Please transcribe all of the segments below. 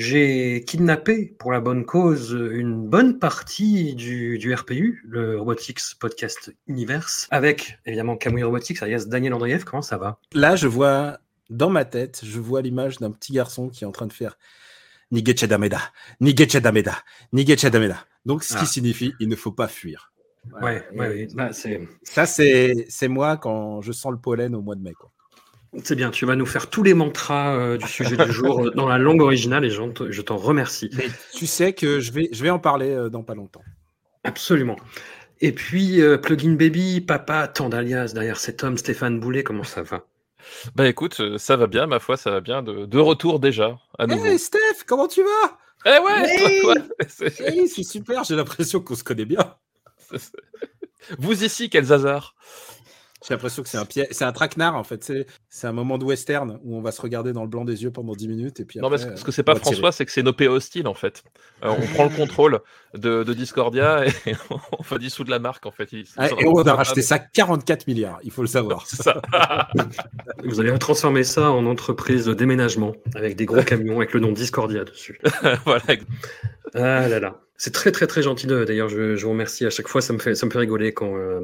J'ai kidnappé pour la bonne cause une bonne partie du, du RPU, le Robotics Podcast Universe, avec évidemment Camouille Robotics, alias Daniel Andrieff. Comment ça va? Là, je vois dans ma tête, je vois l'image d'un petit garçon qui est en train de faire Nigeche Dameda, Nigeche Dameda, Nigeche Dameda. Donc, ce qui Ah. signifie il ne faut pas fuir. Ouais, ouais, ouais. Bah, Ça, c'est c'est moi quand je sens le pollen au mois de mai. Quoi. C'est bien, tu vas nous faire tous les mantras euh, du sujet du jour euh, dans la langue originale et je t'en remercie. Mais tu sais que je vais, je vais en parler euh, dans pas longtemps. Absolument. Et puis, euh, Plugin Baby, papa, tant d'alias derrière cet homme, Stéphane Boulet, comment ça va? Bah écoute, ça va bien, ma foi, ça va bien. De, de retour déjà, à nouveau. Hey Steph, comment tu vas? Eh ouais, Hey toi, toi, c'est- Hey, super, j'ai l'impression qu'on se connaît bien. Vous ici, quels hasards J'ai l'impression que c'est un pied, c'est un traquenard en fait. C'est un moment de western où on va se regarder dans le blanc des yeux pendant 10 minutes et puis Non, après, parce que, euh, ce que c'est pas. François, c'est que c'est nos PO hostiles en fait. Euh, on prend le contrôle de, de Discordia et on va dissoudre la marque en fait. Ils- Ah, et on a racheté ça 44 milliards, il faut le savoir. Ça. Vous allez transformer ça en entreprise de déménagement avec des gros camions avec le nom Discordia dessus. voilà. Ah là là. C'est très très très gentil de- d'ailleurs, je, je vous remercie à chaque fois, ça me fait, ça me fait rigoler quand, euh,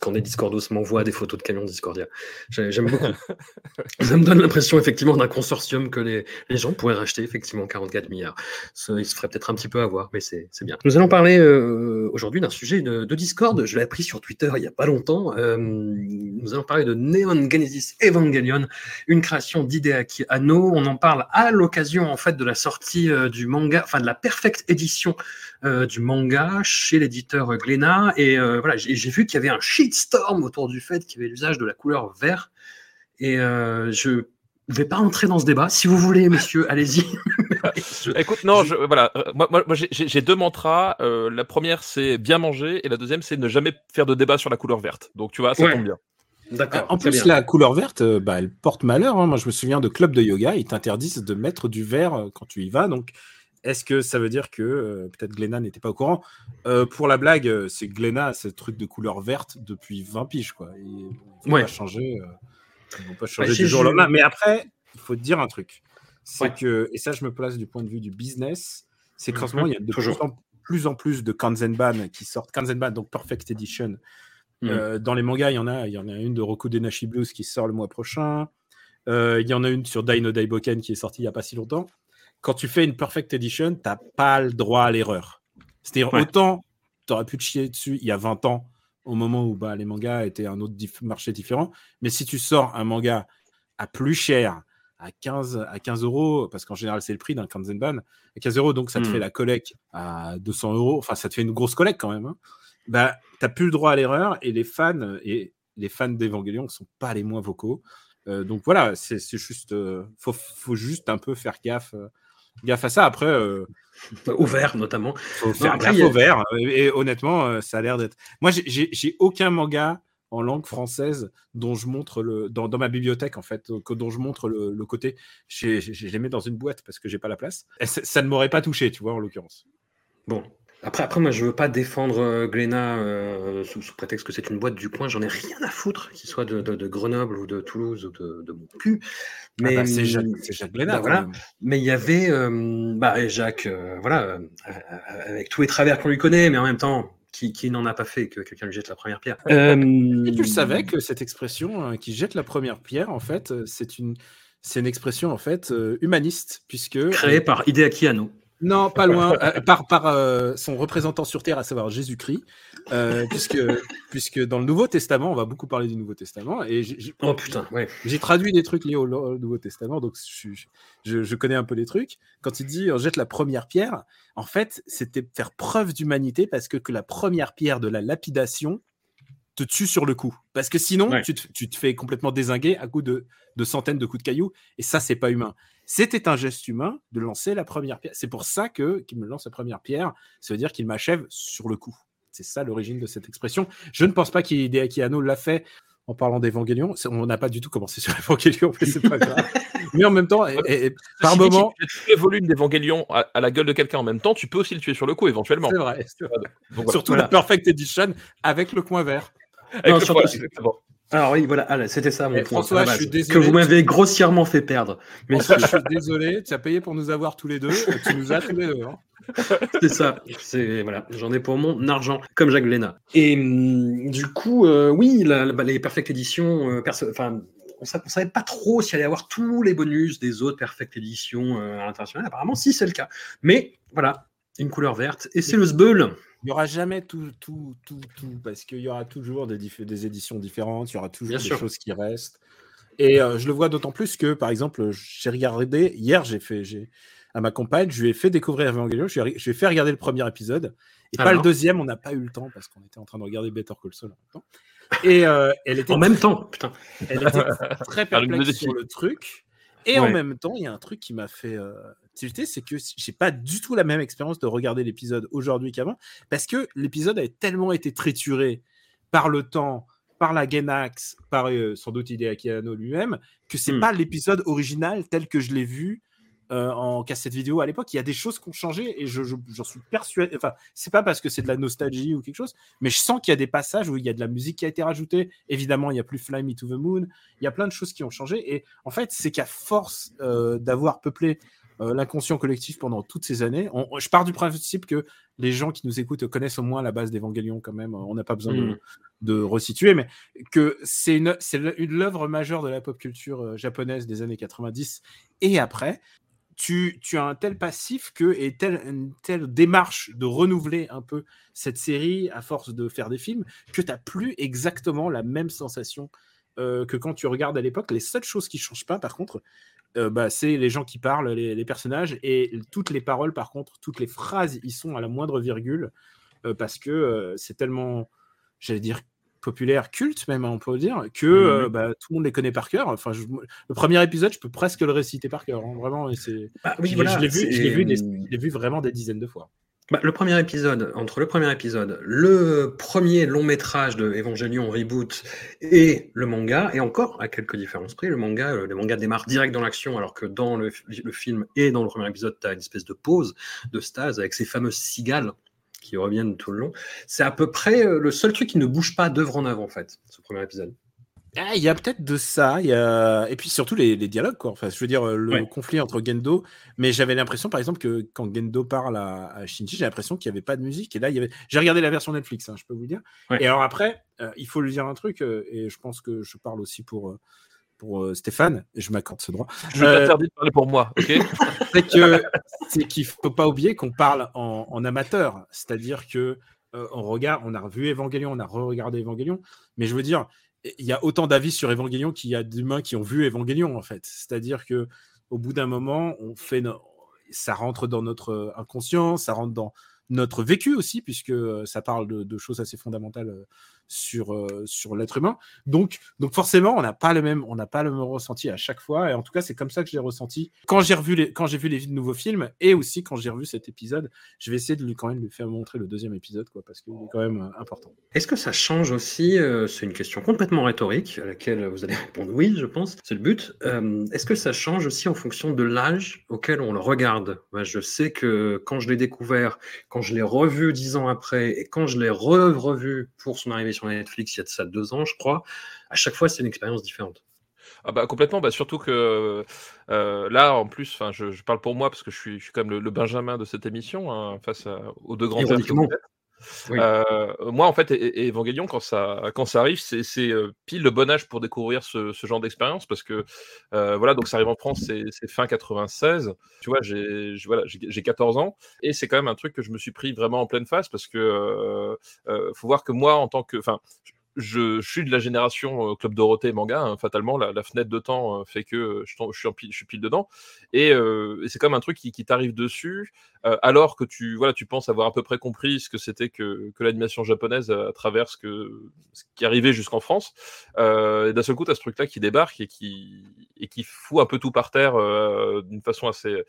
quand des Discordos m'envoient des photos de camions Discordia. J'ai- J'aime beaucoup. ça me donne l'impression effectivement d'un consortium que les, les gens pourraient racheter effectivement 44 milliards. Ça, il se ferait peut-être un petit peu avoir, mais c'est bien. Nous allons parler euh, aujourd'hui d'un sujet de, de Discord, je l'ai appris sur Twitter il n'y a pas longtemps. Euh, nous allons parler de Neon Genesis Evangelion, une création d'Hideaki Anno. On en parle à l'occasion en fait de la sortie du manga, enfin de la perfecte édition du manga chez l'éditeur Glénat. Et euh, voilà, j'ai vu qu'il y avait un shitstorm autour du fait qu'il y avait l'usage de la couleur vert. Et euh, je vais pas entrer dans ce débat. Si vous voulez, messieurs, allez-y. Je- Écoute, non, je, voilà. euh, moi, moi, moi, j'ai- deux mantras. Euh, la première, c'est bien manger, et la deuxième, c'est ne jamais faire de débat sur la couleur verte. Donc, tu vois, ça Ouais. tombe bien. D'accord. En plus, bien. la couleur verte, euh, bah, elle porte malheur. hein. Moi, je me souviens de clubs de yoga, ils t'interdisent de mettre du vert euh, quand tu y vas. Donc, est-ce que ça veut dire que euh, peut-être Glénat n'était pas au courant? Euh, Pour la blague, euh, c'est que Glénat, ce truc de couleur verte depuis 20 piges. Quoi. Ils vont Ouais. pas changer, ils vont pas changer du jour au lendemain. Mais après, il faut te dire un truc. C'est Ouais. que, et ça, je me place du point de vue du business, c'est qu'en ce Mhm, moment, il y a de plus en, plus en plus de Kanzenban qui sortent. Kanzenban, donc Perfect Edition, Mhm. euh, dans les mangas, il y en a, il y en a une de Roku Denashi Blues qui sort le mois prochain. Il y en a une sur Dino Daiboken qui est sortie il n'y a pas si longtemps. Quand tu fais une Perfect Edition, tu n'as pas le droit à l'erreur. C'est-à-dire, Ouais. autant tu aurais pu te chier dessus il y a 20 ans, au moment où bah, les mangas étaient un autre dif- marché différent. Mais si tu sors un manga à plus cher, à 15, à 15 euros, parce qu'en général, c'est le prix d'un Kanzenban, à 15 euros, donc ça te Hmm. fait la collecte à 200 euros. Enfin, ça te fait une grosse collecte quand même. hein bah, plus le droit à l'erreur et les fans et les fans d'Evangelion ne sont pas les moins vocaux. Euh, donc voilà, c'est juste, euh, faut, faut juste un peu faire gaffe, euh, gaffe à ça. Après, euh, Au vert notamment. faut faire après, gaffe a- au vert. Et, et honnêtement, euh, ça a l'air d'être. Moi, j'ai- aucun manga en langue française dont je montre le dans, dans ma bibliothèque en fait, que, dont je montre le, le côté. Je les mets dans une boîte parce que j'ai pas la place. Ça ne m'aurait pas touché, tu vois, en l'occurrence. Bon. Après, après, moi, je veux pas défendre euh, Glénat euh, sous, sous prétexte que c'est une boîte du coin. J'en ai rien à foutre, qu'il soit de, de- de Grenoble ou de Toulouse ou de, de mon cul. Ah Mais bah, c'est Jacques, c'est Jacques Glénat, bah, voilà. Mais il y avait, euh, bah, et Jacques, euh, voilà, euh, euh, avec tous les travers qu'on lui connaît, mais en même temps, qui, qui n'en a pas fait que quelqu'un lui jette la première pierre. Euh, Et tu le savais que cette expression euh, qui jette la première pierre, en fait, euh, c'est une, c'est une expression en fait euh, humaniste, puisque. Créée par Hideaki Anno. Non, pas loin, euh, par, par euh, son représentant sur Terre, à savoir Jésus-Christ, euh, puisque, puisque dans le Nouveau Testament, on va beaucoup parler du Nouveau Testament, et j'ai- Oh putain, ouais. j'ai traduit des trucs liés au, au Nouveau Testament, donc je, je- je connais un peu les trucs. Quand il dit on jette la première pierre, en fait, c'était faire preuve d'humanité parce que, que la première pierre de la lapidation te tue sur le coup. Parce que sinon, Ouais. tu, te, tu te fais complètement désinguer à coup de, de centaines de coups de cailloux, et ça, c'est pas humain. C'était un geste humain de lancer la première pierre. C'est pour ça que qu'il me lance la première pierre, ça veut dire qu'il m'achève sur le coup. C'est ça l'origine de cette expression. Je ne pense pas qu'Hideaki Anno l'a fait en parlant d'Evangélion. C'est- On n'a pas du tout commencé sur Evangélion, mais c'est pas grave. mais en même temps, et- et- et par moment, si tu fais tous les volumes d'Evangélion à, à la gueule de quelqu'un en même temps, tu peux aussi le tuer sur le coup éventuellement. c'est vrai. c'est vrai. Donc, voilà. Surtout Voilà. la Perfect Edition avec le coin vert. Avec Non, le- surtout- voilà, exactement. Alors oui, voilà, ah, c'était ça mon Eh, point. François, à la je suis base, désolé. Que vous m'avez grossièrement fait perdre. Mais François, je suis désolé, tu as payé pour nous avoir tous les deux. Tu nous as tous les deux. hein. C'est ça. C'est voilà, j'en ai pour mon argent, comme Jacques Léna. Et hum, du coup, euh, oui, la- la- bah, les Perfect Edition, euh, perso- enfin, on on savait pas trop s'il allait y avoir tous les bonus des autres Perfect Edition euh, internationales. Apparemment, si c'est le cas. Mais voilà, une couleur verte et c'est le sbeul. Il n'y aura jamais tout, tout, tout, tout, parce qu'il y aura toujours des, éditions différentes, il y aura toujours Bien des sûr. choses qui restent. Et euh, je le vois d'autant plus que, par exemple, j'ai regardé, hier, j'ai fait, j'ai, à ma compagne, je lui ai fait découvrir Evangelion, je lui ai, je lui ai fait regarder le premier épisode, et pas le deuxième, on n'a pas eu le temps, parce qu'on était en train de regarder Better Call Saul en même temps. Et euh, elle était En même temps, putain. elle était très perplexe sur le truc. Et en même temps, il y a un truc qui m'a fait euh, tilter, c'est que j'ai pas du tout la même expérience de regarder l'épisode aujourd'hui qu'avant, parce que l'épisode a tellement été trituré par le temps, par la Gainax, par euh, sans doute Hideaki Anno lui-même, que c'est Hmm. pas l'épisode original tel que je l'ai vu euh, en cassette vidéo à l'époque. Il y a des choses qui ont changé et je, je- j'en suis persuadé. Enfin, c'est pas parce que c'est de la nostalgie ou quelque chose, mais je sens qu'il y a des passages où il y a de la musique qui a été rajoutée. Évidemment, il y a plus Fly Me to the Moon. Il y a plein de choses qui ont changé. Et en fait, c'est qu'à force euh, d'avoir peuplé euh, l'inconscient collectif pendant toutes ces années, on- je pars du principe que les gens qui nous écoutent connaissent au moins la base d'Evangélion quand même. On n'a pas besoin de, Mm. de resituer, mais que c'est une, c'est le- une œuvre majeure de la pop culture euh, japonaise des années 90 et après. Tu, as un tel passif que, et tel, une telle démarche de renouveler un peu cette série à force de faire des films que tu n'as plus exactement la même sensation euh, que quand tu regardes à l'époque. Les seules choses qui changent pas, par contre, euh, bah, c'est les gens qui parlent, les, personnages, et toutes les paroles, par contre, toutes les phrases, ils sont à la moindre virgule, euh, parce que c'est tellement, j'allais dire, populaire, culte même, hein, on peut dire, que euh, bah, tout le monde les connaît par cœur. Enfin, je- le premier épisode, je peux presque le réciter par cœur, hein, vraiment. Et c'est, Bah, oui, je l'ai- voilà, je l'ai vu, je vu, des- je l'ai vu vraiment des dizaines de fois. Bah, le premier épisode, entre le premier épisode, le premier long métrage de Evangelion Reboot et le manga, et encore à quelques différences près, le manga, euh, le manga démarre direct dans l'action, alors que dans le, le film et dans le premier épisode, tu as une espèce de pause, de stase, avec ces fameuses cigales qui reviennent tout le long. C'est à peu près euh, le seul truc qui ne bouge pas d'œuvre en avant, en fait, ce premier épisode. Ah, Il y a peut-être de ça, il y a... et puis surtout les, les dialogues, quoi. Enfin, je veux dire, euh, le Ouais. conflit entre Gendo, mais j'avais l'impression, par exemple, que quand Gendo parle à, à Shinji, j'ai l'impression qu'il n'y avait pas de musique, et là, il y avait... j'ai regardé la version Netflix, hein, je peux vous dire. Ouais. Et alors après, euh, il faut lui dire un truc, euh, et je pense que je parle aussi pour, euh, pour euh, Stéphane, je m'accorde ce droit, Je Euh, t'interdis de parler pour moi, ok c'est qu'il faut pas oublier qu'on parle en, en amateur, c'est-à-dire que euh, on regarde, on a revu Evangelion, on a re-regardé Evangelion, mais je veux dire, il y a autant d'avis sur Evangelion qu'il y a d'humains qui ont vu Evangelion en fait. C'est-à-dire que au bout d'un moment, on fait, no- ça rentre dans notre inconscient, ça rentre dans notre vécu aussi, puisque euh, ça parle de, de choses assez fondamentales euh, sur, euh, sur l'être humain. Donc, donc forcément, on n'a pas le même, pas le même ressenti à chaque fois. Et en tout cas, c'est comme ça que je l'ai ressenti quand j'ai les, j'ai vu les nouveaux films et aussi quand j'ai revu cet épisode. Je vais essayer de lui quand même lui faire montrer le deuxième épisode, quoi, parce qu'il est quand même euh, important. Est-ce que ça change aussi euh, C'est une question complètement rhétorique à laquelle vous allez répondre oui, je pense. C'est le but. Est-ce que ça change aussi en fonction de l'âge auquel on le regarde? Je sais que quand je l'ai découvert, quand je l'ai revu dix ans après et quand je l'ai re- revu pour son arrivée sur Netflix il y a de ça deux ans, je crois, à chaque fois c'est une expérience différente. Ah bah complètement, bah surtout que euh, là en plus, enfin je, je parle pour moi parce que je suis, je suis quand même le, le Benjamin de cette émission hein, face à- aux deux grands Euh, moi, en fait, et, Evangelion, quand ça, quand ça arrive, c'est euh, pile le bon âge pour découvrir ce, genre d'expérience parce que euh, voilà, donc ça arrive en France, c'est fin 96. Tu vois, j'ai voilà, j'ai j'ai 14 ans et c'est quand même un truc que je me suis pris vraiment en pleine face parce que euh, faut voir que moi, en tant que, enfin, je, suis de la génération Club Dorothée manga. hein, fatalement, la, fenêtre de temps fait que je, suis, en pile, je suis pile dedans. Et, et c'est comme un truc qui, qui t'arrive dessus, alors que tu, voilà, tu penses avoir à peu près compris ce que c'était que, que l'animation japonaise à, travers ce, que, ce qui arrivait jusqu'en France. Et d'un seul coup, tu as ce truc-là qui débarque et qui, et qui fout un peu tout par terre d'une façon assez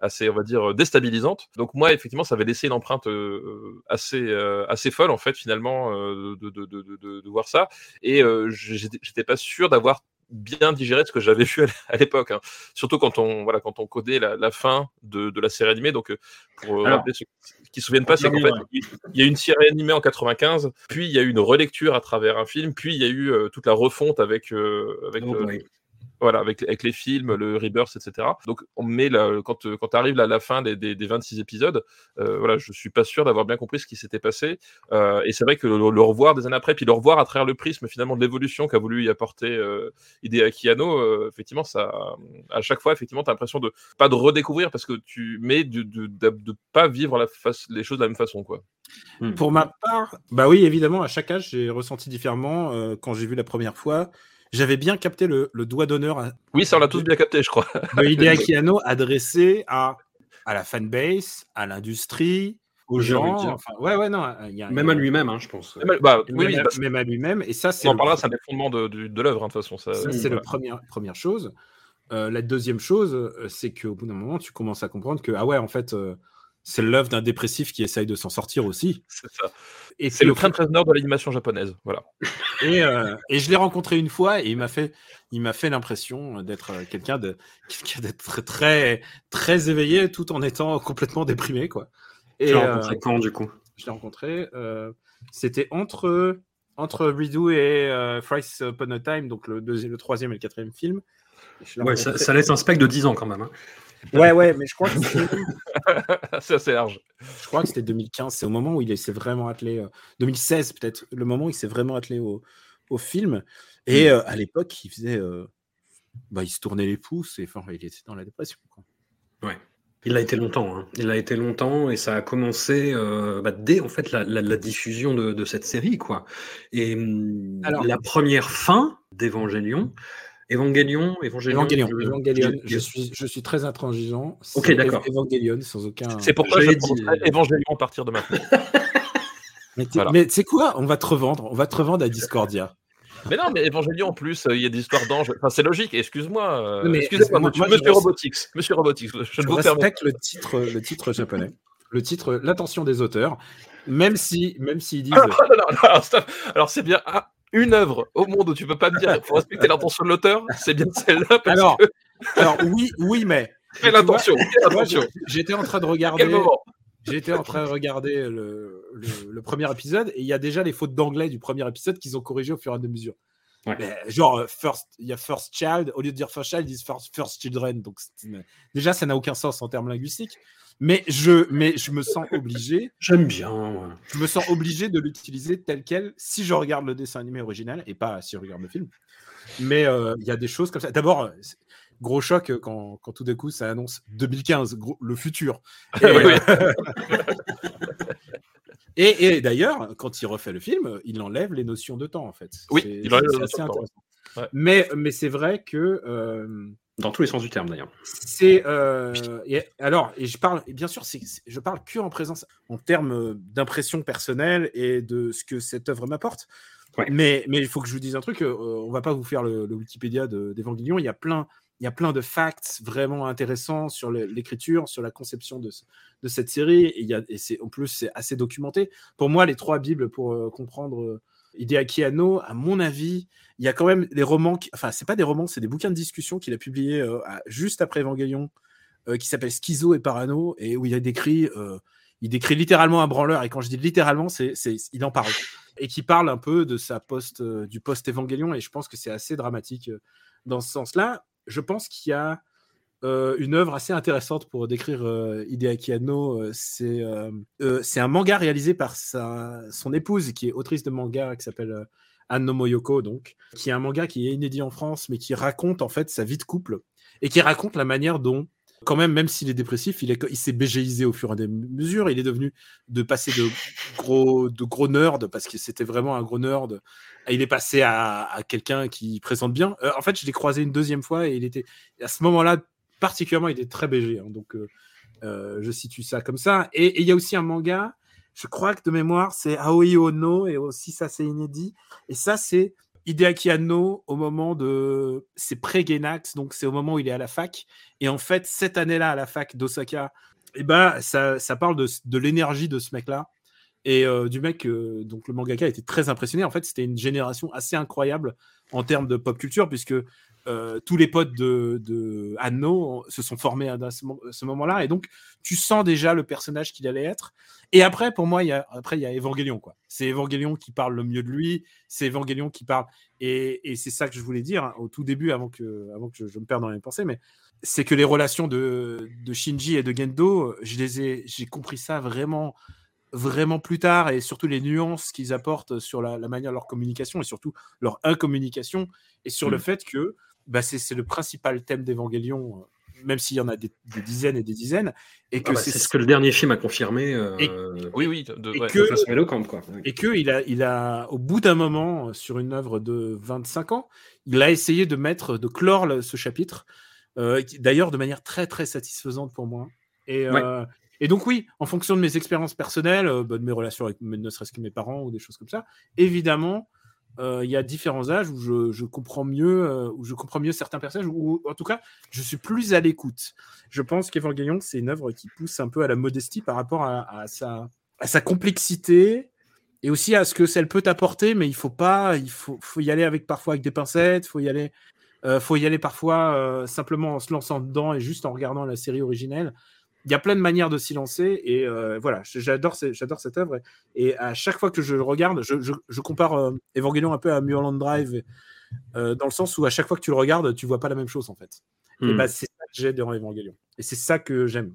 assez, on va dire, déstabilisante. Donc moi, effectivement, ça avait laissé une empreinte euh, assez, euh, assez folle, en fait, finalement, euh, de, de, de, de, voir ça. Et euh, j'étais pas sûr d'avoir bien digéré ce que j'avais vu à l'époque. hein. Surtout quand on, voilà, quand on codait la, la fin de, de la série animée. Donc, euh, pour euh, Alors, rappeler ceux qui ne se souviennent pas, c'est qu'en fait, il y a eu une série animée en 95, puis il y a eu une relecture à travers un film, puis il y a eu euh, toute la refonte avec, euh, avec Oh. Voilà, avec, avec les films, le Rebirth, etc. Donc, on met la- quand, euh, quand tu arrives à la fin des, des, des 26 épisodes, euh, voilà, je suis pas sûr d'avoir bien compris ce qui s'était passé. Euh, et c'est vrai que le, le revoir des années après, puis le revoir à travers le prisme finalement de l'évolution qu'a voulu y apporter euh, Anno, euh, effectivement, ça, à chaque fois, effectivement, tu as l'impression de pas de redécouvrir parce que tu mets de, de, de, de pas vivre la face, les choses de la même façon, quoi. Pour ma part, bah oui, évidemment, à chaque âge, j'ai ressenti différemment. Euh, quand j'ai vu la première fois, j'avais bien capté le, le doigt d'honneur à- Oui, ça on l'a tous bien capté, je crois. de Hideaki Anno adressé à, à la fanbase, à l'industrie, aux gens. Enfin, ouais, ouais, non. il Y a, Même à lui-même, hein, je pense. Même, bah, oui, même, bah, même à lui-même. Et ça, c'est on en le parlera, c'est un des fondements de, de, de l'œuvre, hein, de toute façon. Ça, Ça, c'est la première, première chose. Euh, la deuxième chose, euh, c'est qu'au bout d'un moment, tu commences à comprendre que, ah ouais, en fait, euh, c'est l'œuvre d'un dépressif qui essaye de s'en sortir aussi. C'est ça. Et C'est le Trent Reznor de l'animation japonaise. Voilà. Et, euh, et je l'ai rencontré une fois et il m'a fait, il m'a fait l'impression d'être euh, quelqu'un de, quelqu'un d'être très, très éveillé tout en étant complètement déprimé, quoi. Et Tu l'as euh, rencontré quand, du coup? je l'ai rencontré, euh, c'était entre, entre Redo et euh, Thrice Upon a Time, donc le, deuxième, le troisième et le quatrième film. Ouais, ça laisse un spectre de 10 ans quand même. hein. Ouais, ouais, mais je crois que c'était- c'est assez large. je crois que c'était 2015. C'est au moment où il s'est vraiment attelé. euh, 2016 peut-être, le moment où il s'est vraiment attelé au, au film. Et Mm. euh, à l'époque, il faisait, euh, bah, il se tournait les pouces et enfin, il était dans la dépression. quoi. Il l'a été longtemps. hein. Il l'a été longtemps et ça a commencé euh, bah, dès en fait la, la- la diffusion de, de cette série, quoi. Et Alors- la première fin d'Evangelion, Evangelion, Evangelion, Evangelion, je- Evangelion, je- je suis, je suis très intransigeant. Ok, C'est d'accord. Ev- Evangelion, sans aucun. C'est pourquoi je dit- Évangélion à partir de maintenant. Mais tu Voilà. sais quoi On va te revendre. On va te revendre à Discordia. mais non, mais Évangélion en plus, euh, il y a des histoires d'anges. Enfin, c'est logique. Excuse-moi. euh, Excusez-moi, moi- monsieur, moi, je monsieur Robotix. Monsieur Robotix, je ne Je vous permets. respecte le titre, le titre japonais, le titre, l'attention des auteurs, même si, même s'ils disent. Ah, non, non, non. Alors, c'est bien ah, une œuvre au monde où tu peux pas me dire faut respecter l'intention de l'auteur. C'est bien celle-là. parce Alors, que- alors oui, oui, mais. quelle tu vois, intention Quelle moi, intention j'ai- J'étais en train de regarder. quel moment? J'étais en train de regarder le, le- le premier épisode et il y a déjà les fautes d'anglais du premier épisode qu'ils ont corrigées au fur et à mesure. Ouais. Mais genre, euh, first, il y a first child, au lieu de dire first child, ils disent first, first children. Donc, déjà, ça n'a aucun sens en termes linguistiques. Mais je, mais je me sens obligé, J'aime bien. ouais. je me sens obligé de l'utiliser tel quel si je regarde le dessin animé original et pas si je regarde le film. Mais euh, il y a des choses comme ça. D'abord, euh, gros choc quand, quand tout d'un coup ça annonce 2015, gros- le futur. Et, euh, et, et d'ailleurs, quand il refait le film, il enlève les notions de temps en fait. Oui, C'est- il enlève les assez notions de temps, intéressant. ouais. Ouais. Mais, mais c'est vrai que euh, Dans tous les sens du terme, d'ailleurs. c'est euh, et alors et je parle et bien sûr je parle que en présence en termes euh, d'impression personnelle et de ce que cette œuvre m'apporte. Ouais. Mais mais il faut que je vous dise un truc. euh, on va pas vous faire le, le Wikipédia de- d'Evangelion. Il y a plein il y a plein de facts vraiment intéressants sur l'écriture, sur la conception de, ce- de cette série. Et, il y a, et c'est, en plus, c'est assez documenté. Pour moi, les trois Bibles pour euh, comprendre euh, Hideaki Anno, à mon avis, il y a quand même des romans, qui, enfin, c'est pas des romans, c'est des bouquins de discussion qu'il a publiés euh, juste après Evangelion, euh, qui s'appelle Schizo et Parano, et où il décrit, euh, il décrit littéralement un branleur. Et quand je dis littéralement, c'est, il en parle. Et qui parle un peu de sa post, du post-Evangelion. Et je pense que c'est assez dramatique dans ce sens-là. Je pense qu'il y a euh, une œuvre assez intéressante pour décrire euh, Hideaki Anno. euh, c'est euh, c'est un manga réalisé par sa, son épouse, qui est autrice de manga, qui s'appelle Anno Moyoko, donc, qui est un manga qui est inédit en France, mais qui raconte en fait sa vie de couple et qui raconte la manière dont, quand même, même s'il est dépressif, il est- il s'est bégéisé au fur et à mesure. Il est devenu de passer de gros, de gros nerd parce que c'était vraiment un gros nerd. Il est passé à, à quelqu'un qui présente bien. En fait, je l'ai croisé une deuxième fois et il était à ce moment-là particulièrement, il est très BG. hein, donc, euh, euh, je situe ça comme ça. Et il y a aussi un manga. Je crois que de mémoire, c'est Aoi Ono et aussi ça, c'est inédit. Et ça, c'est Hideaki Anno au moment de. C'est pré-Genax, donc c'est au moment où il est à la fac. Et en fait, cette année-là, à la fac d'Osaka, eh ben, ça, ça parle de, de l'énergie de ce mec-là. Et euh, du mec, donc le mangaka était très impressionné. En fait, c'était une génération assez incroyable en termes de pop culture, puisque euh, tous les potes de, de Anno se sont formés à, à ce, mo- ce moment-là. Et donc, tu sens déjà le personnage qu'il allait être. Et après, pour moi, il y a, après, il y a Evangelion. quoi. C'est Evangelion qui parle le mieux de lui. C'est Evangelion qui parle. Et, et c'est ça que je voulais dire hein, au tout début, avant que, avant que je, je me perde dans mes pensées. Mais c'est que les relations de, de Shinji et de Gendo, je les ai, j'ai compris ça vraiment, vraiment plus tard, et surtout les nuances qu'ils apportent sur la, la manière de leur communication et surtout leur incommunication, et sur le Mm. fait que bah, c'est, c'est le principal thème d'Evangelion, euh, même s'il y en a des, des dizaines et des dizaines, et que Ah bah, c'est, ce que le dernier film a confirmé. euh, Et- Oui, oui. de- et ouais. que- de façon éloquente, quoi. et que il a, il a, au bout d'un moment, euh, sur une œuvre de 25 ans, il a essayé de mettre, de clore le- ce chapitre, euh, d'ailleurs de manière très très satisfaisante pour moi. Et, euh, et donc oui, en fonction de mes expériences personnelles, euh, bah, de mes relations avec mes- ne serait-ce que mes parents ou des choses comme ça, évidemment, il y a différents âges où je, comprends mieux, euh, où je comprends mieux certains personnages, ou en tout cas, je suis plus à l'écoute. Je pense qu'Evangelion, c'est une œuvre qui pousse un peu à la modestie par rapport à, sa, complexité et aussi à ce que elle peut apporter, mais il faut pas, il faut, faut y aller avec parfois avec des pincettes, faut y aller, euh, faut y aller parfois euh, simplement en se lançant dedans et juste en regardant la série originelle. Il y a plein de manières de s'y lancer et euh, voilà, j'adore, ce- j'adore cette œuvre et à chaque fois que je le regarde, je, je- je compare euh, Evangelion un peu à Mulholland Drive euh, dans le sens où à chaque fois que tu le regardes, tu vois pas la même chose en fait. Et Hmm. bah, c'est ça que j'ai dans Evangelion et c'est ça que j'aime.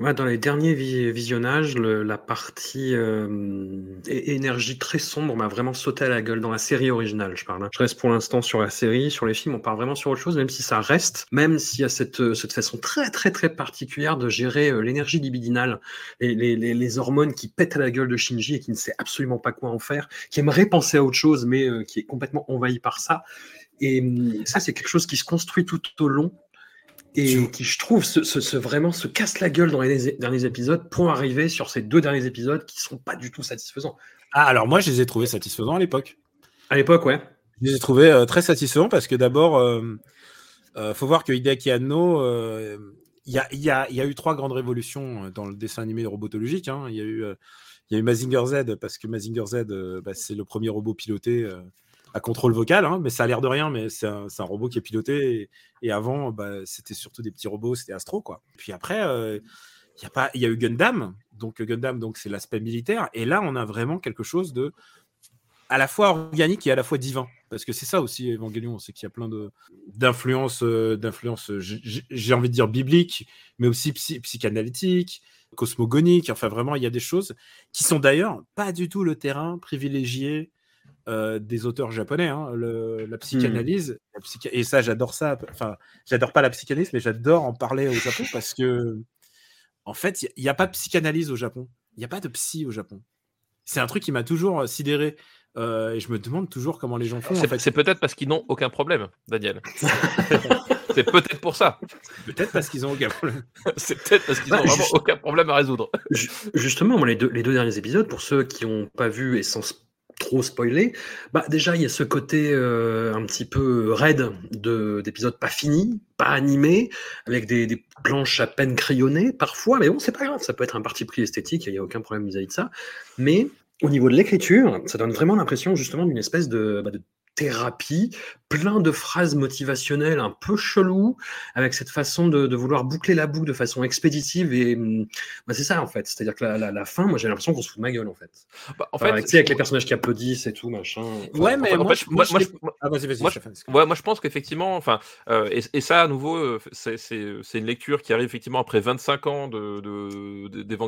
Ouais, dans les derniers vi- visionnages, la partie euh, énergie très sombre m'a vraiment sauté à la gueule dans la série originale. Je parle. hein. Je reste pour l'instant sur la série, sur les films, on parle vraiment sur autre chose, même si ça reste, même s'il y a cette, euh, façon très très très particulière de gérer euh, l'énergie libidinale, les, hormones qui pètent à la gueule de Shinji et qui ne sait absolument pas quoi en faire, qui aimerait penser à autre chose, mais qui est complètement envahi par ça. Et hum, ça, c'est quelque chose qui se construit tout au long et qui, je trouve, se, se- se- vraiment se casse la gueule dans les derniers épisodes pour arriver sur ces deux derniers épisodes qui sont pas du tout satisfaisants. Ah alors moi je les ai trouvés satisfaisants à l'époque. À l'époque, ouais. Je les ai trouvés euh, très satisfaisants parce que d'abord, euh, euh, faut voir que Hideaki Anno, il y, a, il y a- il y a eu trois grandes révolutions dans le dessin animé robotologique. hein. Il y a eu, il y a eu Mazinger Z parce que Mazinger Z, bah, c'est le premier robot piloté à contrôle vocal, hein, mais ça a l'air de rien, mais c'est un, robot qui est piloté. Et, avant, bah, c'était surtout des petits robots, c'était Astro, quoi. Puis après, euh, il y a eu Gundam, donc Gundam, donc c'est l'aspect militaire. Et là, on a vraiment quelque chose de à la fois organique et à la fois divin. Parce que c'est ça aussi, Evangelion, c'est qu'il y a plein d'influences, euh, d'influences, j'ai envie de dire bibliques, mais aussi psy- psychanalytiques, cosmogoniques. Enfin, vraiment, il y a des choses qui sont d'ailleurs pas du tout le terrain privilégié euh, des auteurs japonais. hein. Le- la psychanalyse, la psycha- et ça, j'adore ça. Enfin, j'adore pas la psychanalyse, mais j'adore en parler au Japon parce que, en fait, il n'y a, pas de psychanalyse au Japon. Il n'y a pas de psy au Japon. C'est un truc qui m'a toujours euh, sidéré. euh, et je me demande toujours comment les gens font. en C'est fait. peut-être parce qu'ils n'ont aucun problème, Daniel. c'est peut-être pour ça. Peut-être parce qu'ils ont aucun problème. C'est peut-être parce qu'ils n'ont Bah, vraiment juste- aucun problème à résoudre. Ju- Justement, moi, les, deux, les deux derniers épisodes, pour ceux qui n'ont pas vu et sans trop spoiler, bah déjà il y a ce côté euh, un petit peu raide de d'épisodes pas finis, pas animés, avec des, des planches à peine crayonnées parfois, mais bon c'est pas grave, ça peut être un parti pris esthétique, il n'y a aucun problème vis-à-vis de ça. Mais au niveau de l'écriture, ça donne vraiment l'impression justement d'une espèce de, bah, de thérapie, plein de phrases motivationnelles un peu chelou, avec cette façon de, de vouloir boucler la boucle de façon expéditive. Et hum, bah, c'est ça, en fait. C'est-à-dire que la, la, la fin, moi, j'ai l'impression qu'on se fout de ma gueule, en fait. Bah, en Enfin, fait, avec, tu sais, avec les personnages qui applaudissent et tout, machin. Enfin, Ouais, mais en moi, fait, je- moi, moi- je Ah, vas-y, vas-y, moi, je- Stéphane. Ouais, moi je pense qu'effectivement, enfin, euh, et, et ça à nouveau, euh, c'est une lecture qui arrive effectivement après 25 ans de, de, de-.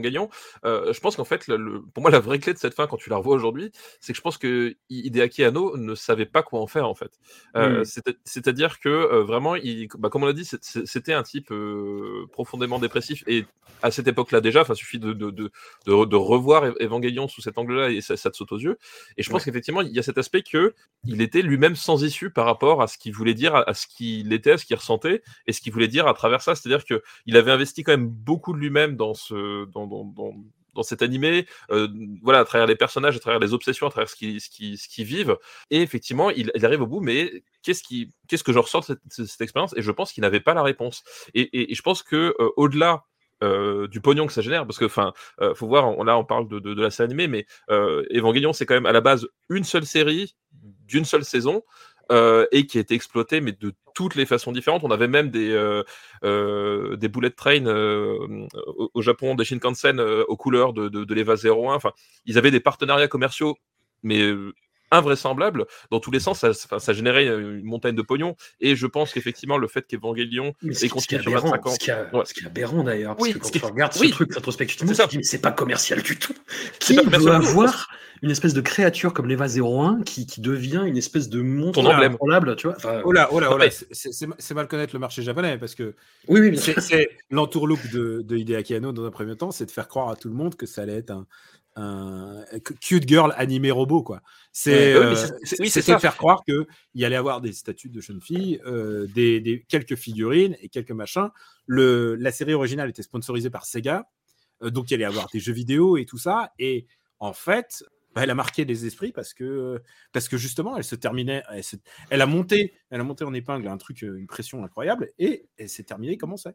Euh, je pense qu'en fait, le- le- pour moi, la vraie clé de cette fin, quand tu la revois aujourd'hui, c'est que je pense que Hideaki Anno ne savait pas quoi en faire en fait. Euh, Mm. c'est- C'est-à-dire que euh, vraiment, il, bah, comme on l'a dit, c'était un type euh, profondément dépressif et à cette époque-là déjà, enfin, suffit de, de, de, revoir Evangelion sous cet angle-là et ça, ça te saute aux yeux. Et je pense qu'effectivement, il y a cet aspect que il était lui-même sans issue par rapport à ce qu'il voulait dire, à, à ce qu'il était, à ce qu'il ressentait et ce qu'il voulait dire à travers ça. C'est-à-dire que il avait investi quand même beaucoup de lui-même dans ce, dans, dans, dans, dans cet animé, euh, voilà, à travers les personnages, à travers les obsessions, à travers ce qu'ils ce qui, ce vivent. Et effectivement, il, arrive au bout, mais qu'est-ce qui, qu'est-ce que je ressens de cette, expérience? Et je pense qu'il n'avait pas la réponse. Et, je pense que euh, au-delà euh, du pognon que ça génère, parce que, enfin, faut voir, on- là, on parle de, de, de la série animée, mais euh, Evangelion, c'est quand même à la base une seule série d'une seule saison. Euh, et qui a été exploitée, mais de toutes les façons différentes. On avait même des, euh, euh, des bullet train au, Japon, des Shinkansen aux couleurs de, de, de l'EVA 01. Enfin, ils avaient des partenariats commerciaux, mais euh, invraisemblables. Dans tous les sens, ça, ça, ça générait une montagne de pognon. Et je pense qu'effectivement, le fait qu'Evangelion ait continué sur aberrant, 25 ans. ce qui est- Ouais. ce qui est aberrant d'ailleurs, parce Oui, que quand tu regardes oui. ce truc rétrospectivement, C'est tu te dis mais c'est pas commercial du tout. Qui veut avoir une espèce de créature comme l'Eva 01 qui, qui devient une espèce de monstre incontrôlable, tu vois Enfin, Oh là, oh là, oh là, c'est- mal connaître le marché japonais parce que Oui, oui, c'est l'entourloupe de, de Hideaki Anno dans un premier temps, c'est de faire croire à tout le monde que ça allait être un, un cute girl animé robot quoi. C'est oui, euh, c'était de faire croire que il y allait avoir des statues de jeunes filles, euh, des, des- quelques figurines et quelques machins. Le, la série originale était sponsorisée par Sega, euh, donc il allait avoir des jeux vidéo et tout ça. Et en fait, bah, elle a marqué les esprits parce que parce que justement, elle se terminait, elle, se- elle a monté, elle a monté en épingle un truc, euh, une pression incroyable et elle s'est terminée comme on sait.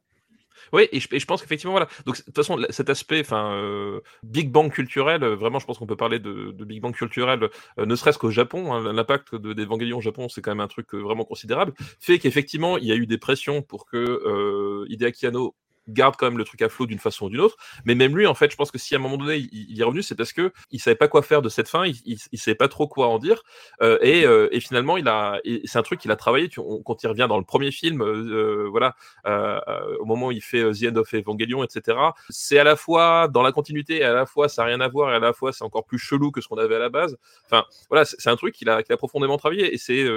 Oui, et je, pense qu'effectivement, voilà. Donc, de toute façon, cet aspect, enfin, euh, Big Bang culturel, euh, vraiment, je pense qu'on peut parler de, Big Bang culturel, euh, ne serait-ce qu'au Japon. hein, L'impact de- au Japon, c'est quand même un truc euh, vraiment considérable. Fait qu'effectivement, il y a eu des pressions pour que euh, Hideaki Anno garde quand même le truc à flot d'une façon ou d'une autre. Mais même lui, en fait, je pense que si à un moment donné, il, est revenu, c'est parce que il savait pas quoi faire de cette fin, il, il, savait pas trop quoi en dire. Euh, et, euh, et finalement, il a, c'est un truc qu'il a travaillé. Quand il revient dans le premier film, euh, voilà, au moment où il fait The End of Evangelion, etc. C'est à la fois dans la continuité, et à la fois ça n'a rien à voir, et à la fois c'est encore plus chelou que ce qu'on avait à la base. Enfin, voilà, c'est un truc qu'il a, profondément travaillé. Et c'est,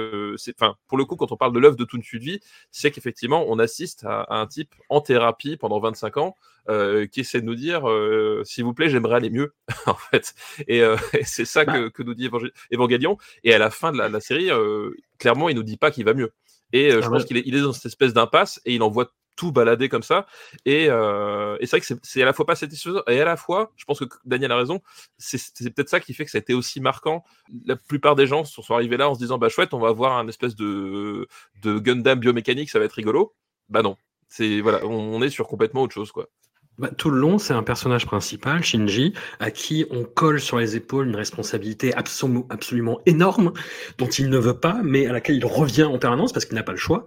enfin, pour le coup, quand on parle de l'œuvre de Toon Sudvi, c'est qu'effectivement, on assiste à un type en thérapie pendant 25 ans. euh, qui essaie de nous dire euh, s'il vous plaît j'aimerais aller mieux en fait et, euh, et c'est ça que, que nous dit Évangélion et à la fin de la, la série clairement il nous dit pas qu'il va mieux et euh, je Ah pense ouais. qu'il est, il est dans cette espèce d'impasse et il envoie tout balader comme ça. Et, euh, et c'est vrai que c'est- à la fois pas satisfaisant et à la fois, je pense que Daniel a raison, c'est c'est peut-être ça qui fait que ça a été aussi marquant. La plupart des gens sont sont arrivés là en se disant bah chouette, on va avoir un espèce de, de Gundam biomécanique, ça va être rigolo. Bah non. C'est voilà, on, on est sur complètement autre chose quoi. Bah, tout le long, c'est un personnage principal, Shinji, à qui on colle sur les épaules une responsabilité absolu- absolument énorme, dont il ne veut pas, mais à laquelle il revient en permanence parce qu'il n'a pas le choix.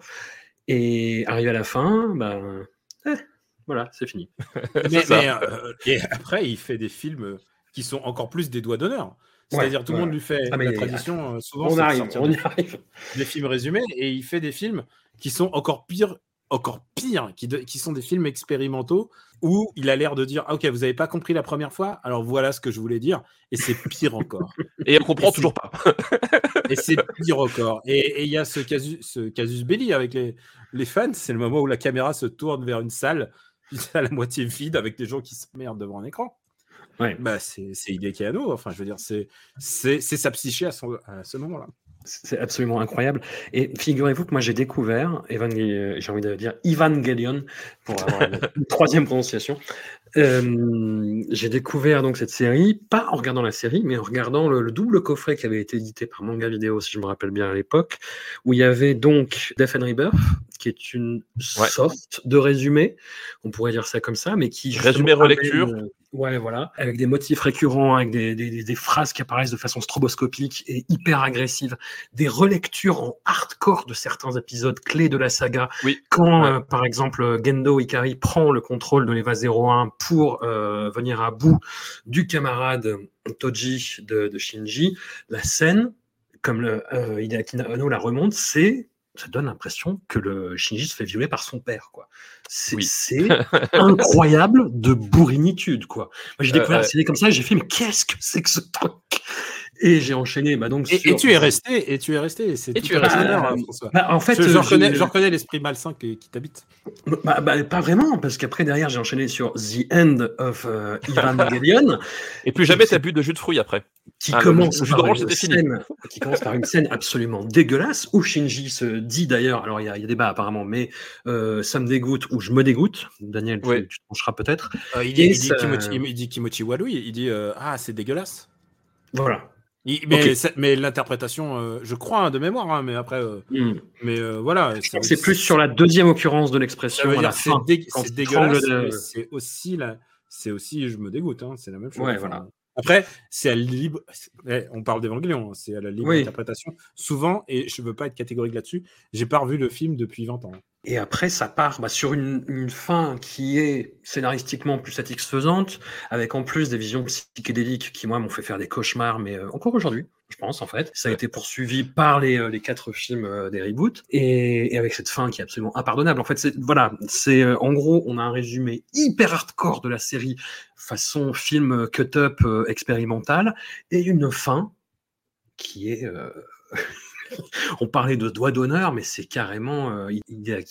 Et arrivé à la fin, ben, eh, voilà, c'est fini. Mais, euh, et après, il fait des films qui sont encore plus des doigts d'honneur. C'est-à-dire, Ouais, tout le ouais. monde lui fait Ah, mais la tradition, euh, souvent, On arrive, sortir on des, y arrive. des films résumés, et il fait des films qui sont encore pires, encore pires, qui, de- qui sont des films expérimentaux, où il a l'air de dire, ah, ok, vous n'avez pas compris la première fois, alors voilà ce que je voulais dire, et c'est pire encore. Et on comprend Et toujours pas. Et c'est pire encore. Et il y a ce casus, ce casus belli avec les, les fans. C'est le moment où la caméra se tourne vers une salle à la moitié vide avec des gens qui se merdent devant un écran. Ouais. Bah, c'est Anno. Enfin, je veux dire, c'est sa psyché à, son, à ce moment-là. C'est absolument incroyable. Et figurez-vous que moi j'ai découvert, Evangel- j'ai envie de dire Evangelion, pour avoir une, troisième prononciation. Euh, j'ai découvert donc cette série, pas en regardant la série, mais en regardant le, le double coffret qui avait été édité par Manga Vidéo, si je me rappelle bien à l'époque, où il y avait donc Death and Rebirth, qui est une Ouais. sorte de résumé, on pourrait dire ça comme ça, mais qui Résumé relecture. amène- Ouais, voilà. Avec des motifs récurrents, avec des, des, des, phrases qui apparaissent de façon stroboscopique et hyper agressive. Des relectures en hardcore de certains épisodes clés de la saga. Oui. Quand, euh, par exemple, Gendo Ikari prend le contrôle de l'EVA 01 pour euh, venir à bout du camarade Toji de, de Shinji, la scène, comme le, euh, Hideaki Anno la remonte, c'est ça donne l'impression que le Shinji se fait violer par son père, quoi. C'est Oui. incroyable de bourrinitude, quoi. Moi, j'ai découvert Euh, la série comme ça et j'ai fait, mais qu'est-ce que c'est que ce truc? Et j'ai enchaîné, bah donc. Et, sur- et tu es resté, et tu es resté. C'est Et tout tu es resté. Bah, hein, François. Bah, en fait, je, je euh, reconnais, je reconnais l'esprit malsain qui, qui t'habite. Bah, bah, pas vraiment, parce qu'après, derrière, j'ai enchaîné sur The End of euh, Evangelion, Et plus jamais t'as bu de jus de fruits après. qui Ah, commence le jus par d'orange, une scène, qui commence par une scène absolument dégueulasse, où Shinji se dit d'ailleurs, alors il y, a- il y a débat apparemment, mais euh, ça me dégoûte ou je me dégoûte. Daniel, tu, Oui. tu te pencheras peut-être. Euh, il, il, il dit Kimochi Walui, il dit euh, Ah, c'est dégueulasse. Voilà. Il- mais l'interprétation, euh, je crois, hein, de mémoire, hein, mais après, euh, Hmm. mais euh, voilà. C'est plus sur la deuxième occurrence de l'expression c'est dé- dégueulasse, de- c'est aussi la, c'est aussi je me dégoûte, hein, c'est la même chose. Ouais, Enfin, voilà. Après, c'est à libre. eh, on parle d'Evangelion, hein, c'est à la libre Oui. interprétation. Souvent, et je veux pas être catégorique là-dessus, j'ai pas revu le film depuis 20 ans. Et après, ça part bah, sur une, une fin qui est scénaristiquement plus satisfaisante, avec en plus des visions psychédéliques qui, moi, m'ont fait faire des cauchemars, mais euh, encore aujourd'hui, je pense, en fait. Ça a été poursuivi par les, euh, quatre films euh, des reboots, et, avec cette fin qui est absolument impardonnable. En fait, c'est voilà, c'est euh, en gros, on a un résumé hyper hardcore de la série, façon film cut-up euh, expérimental, et une fin qui est... on parlait de doigt d'honneur, mais c'est carrément euh,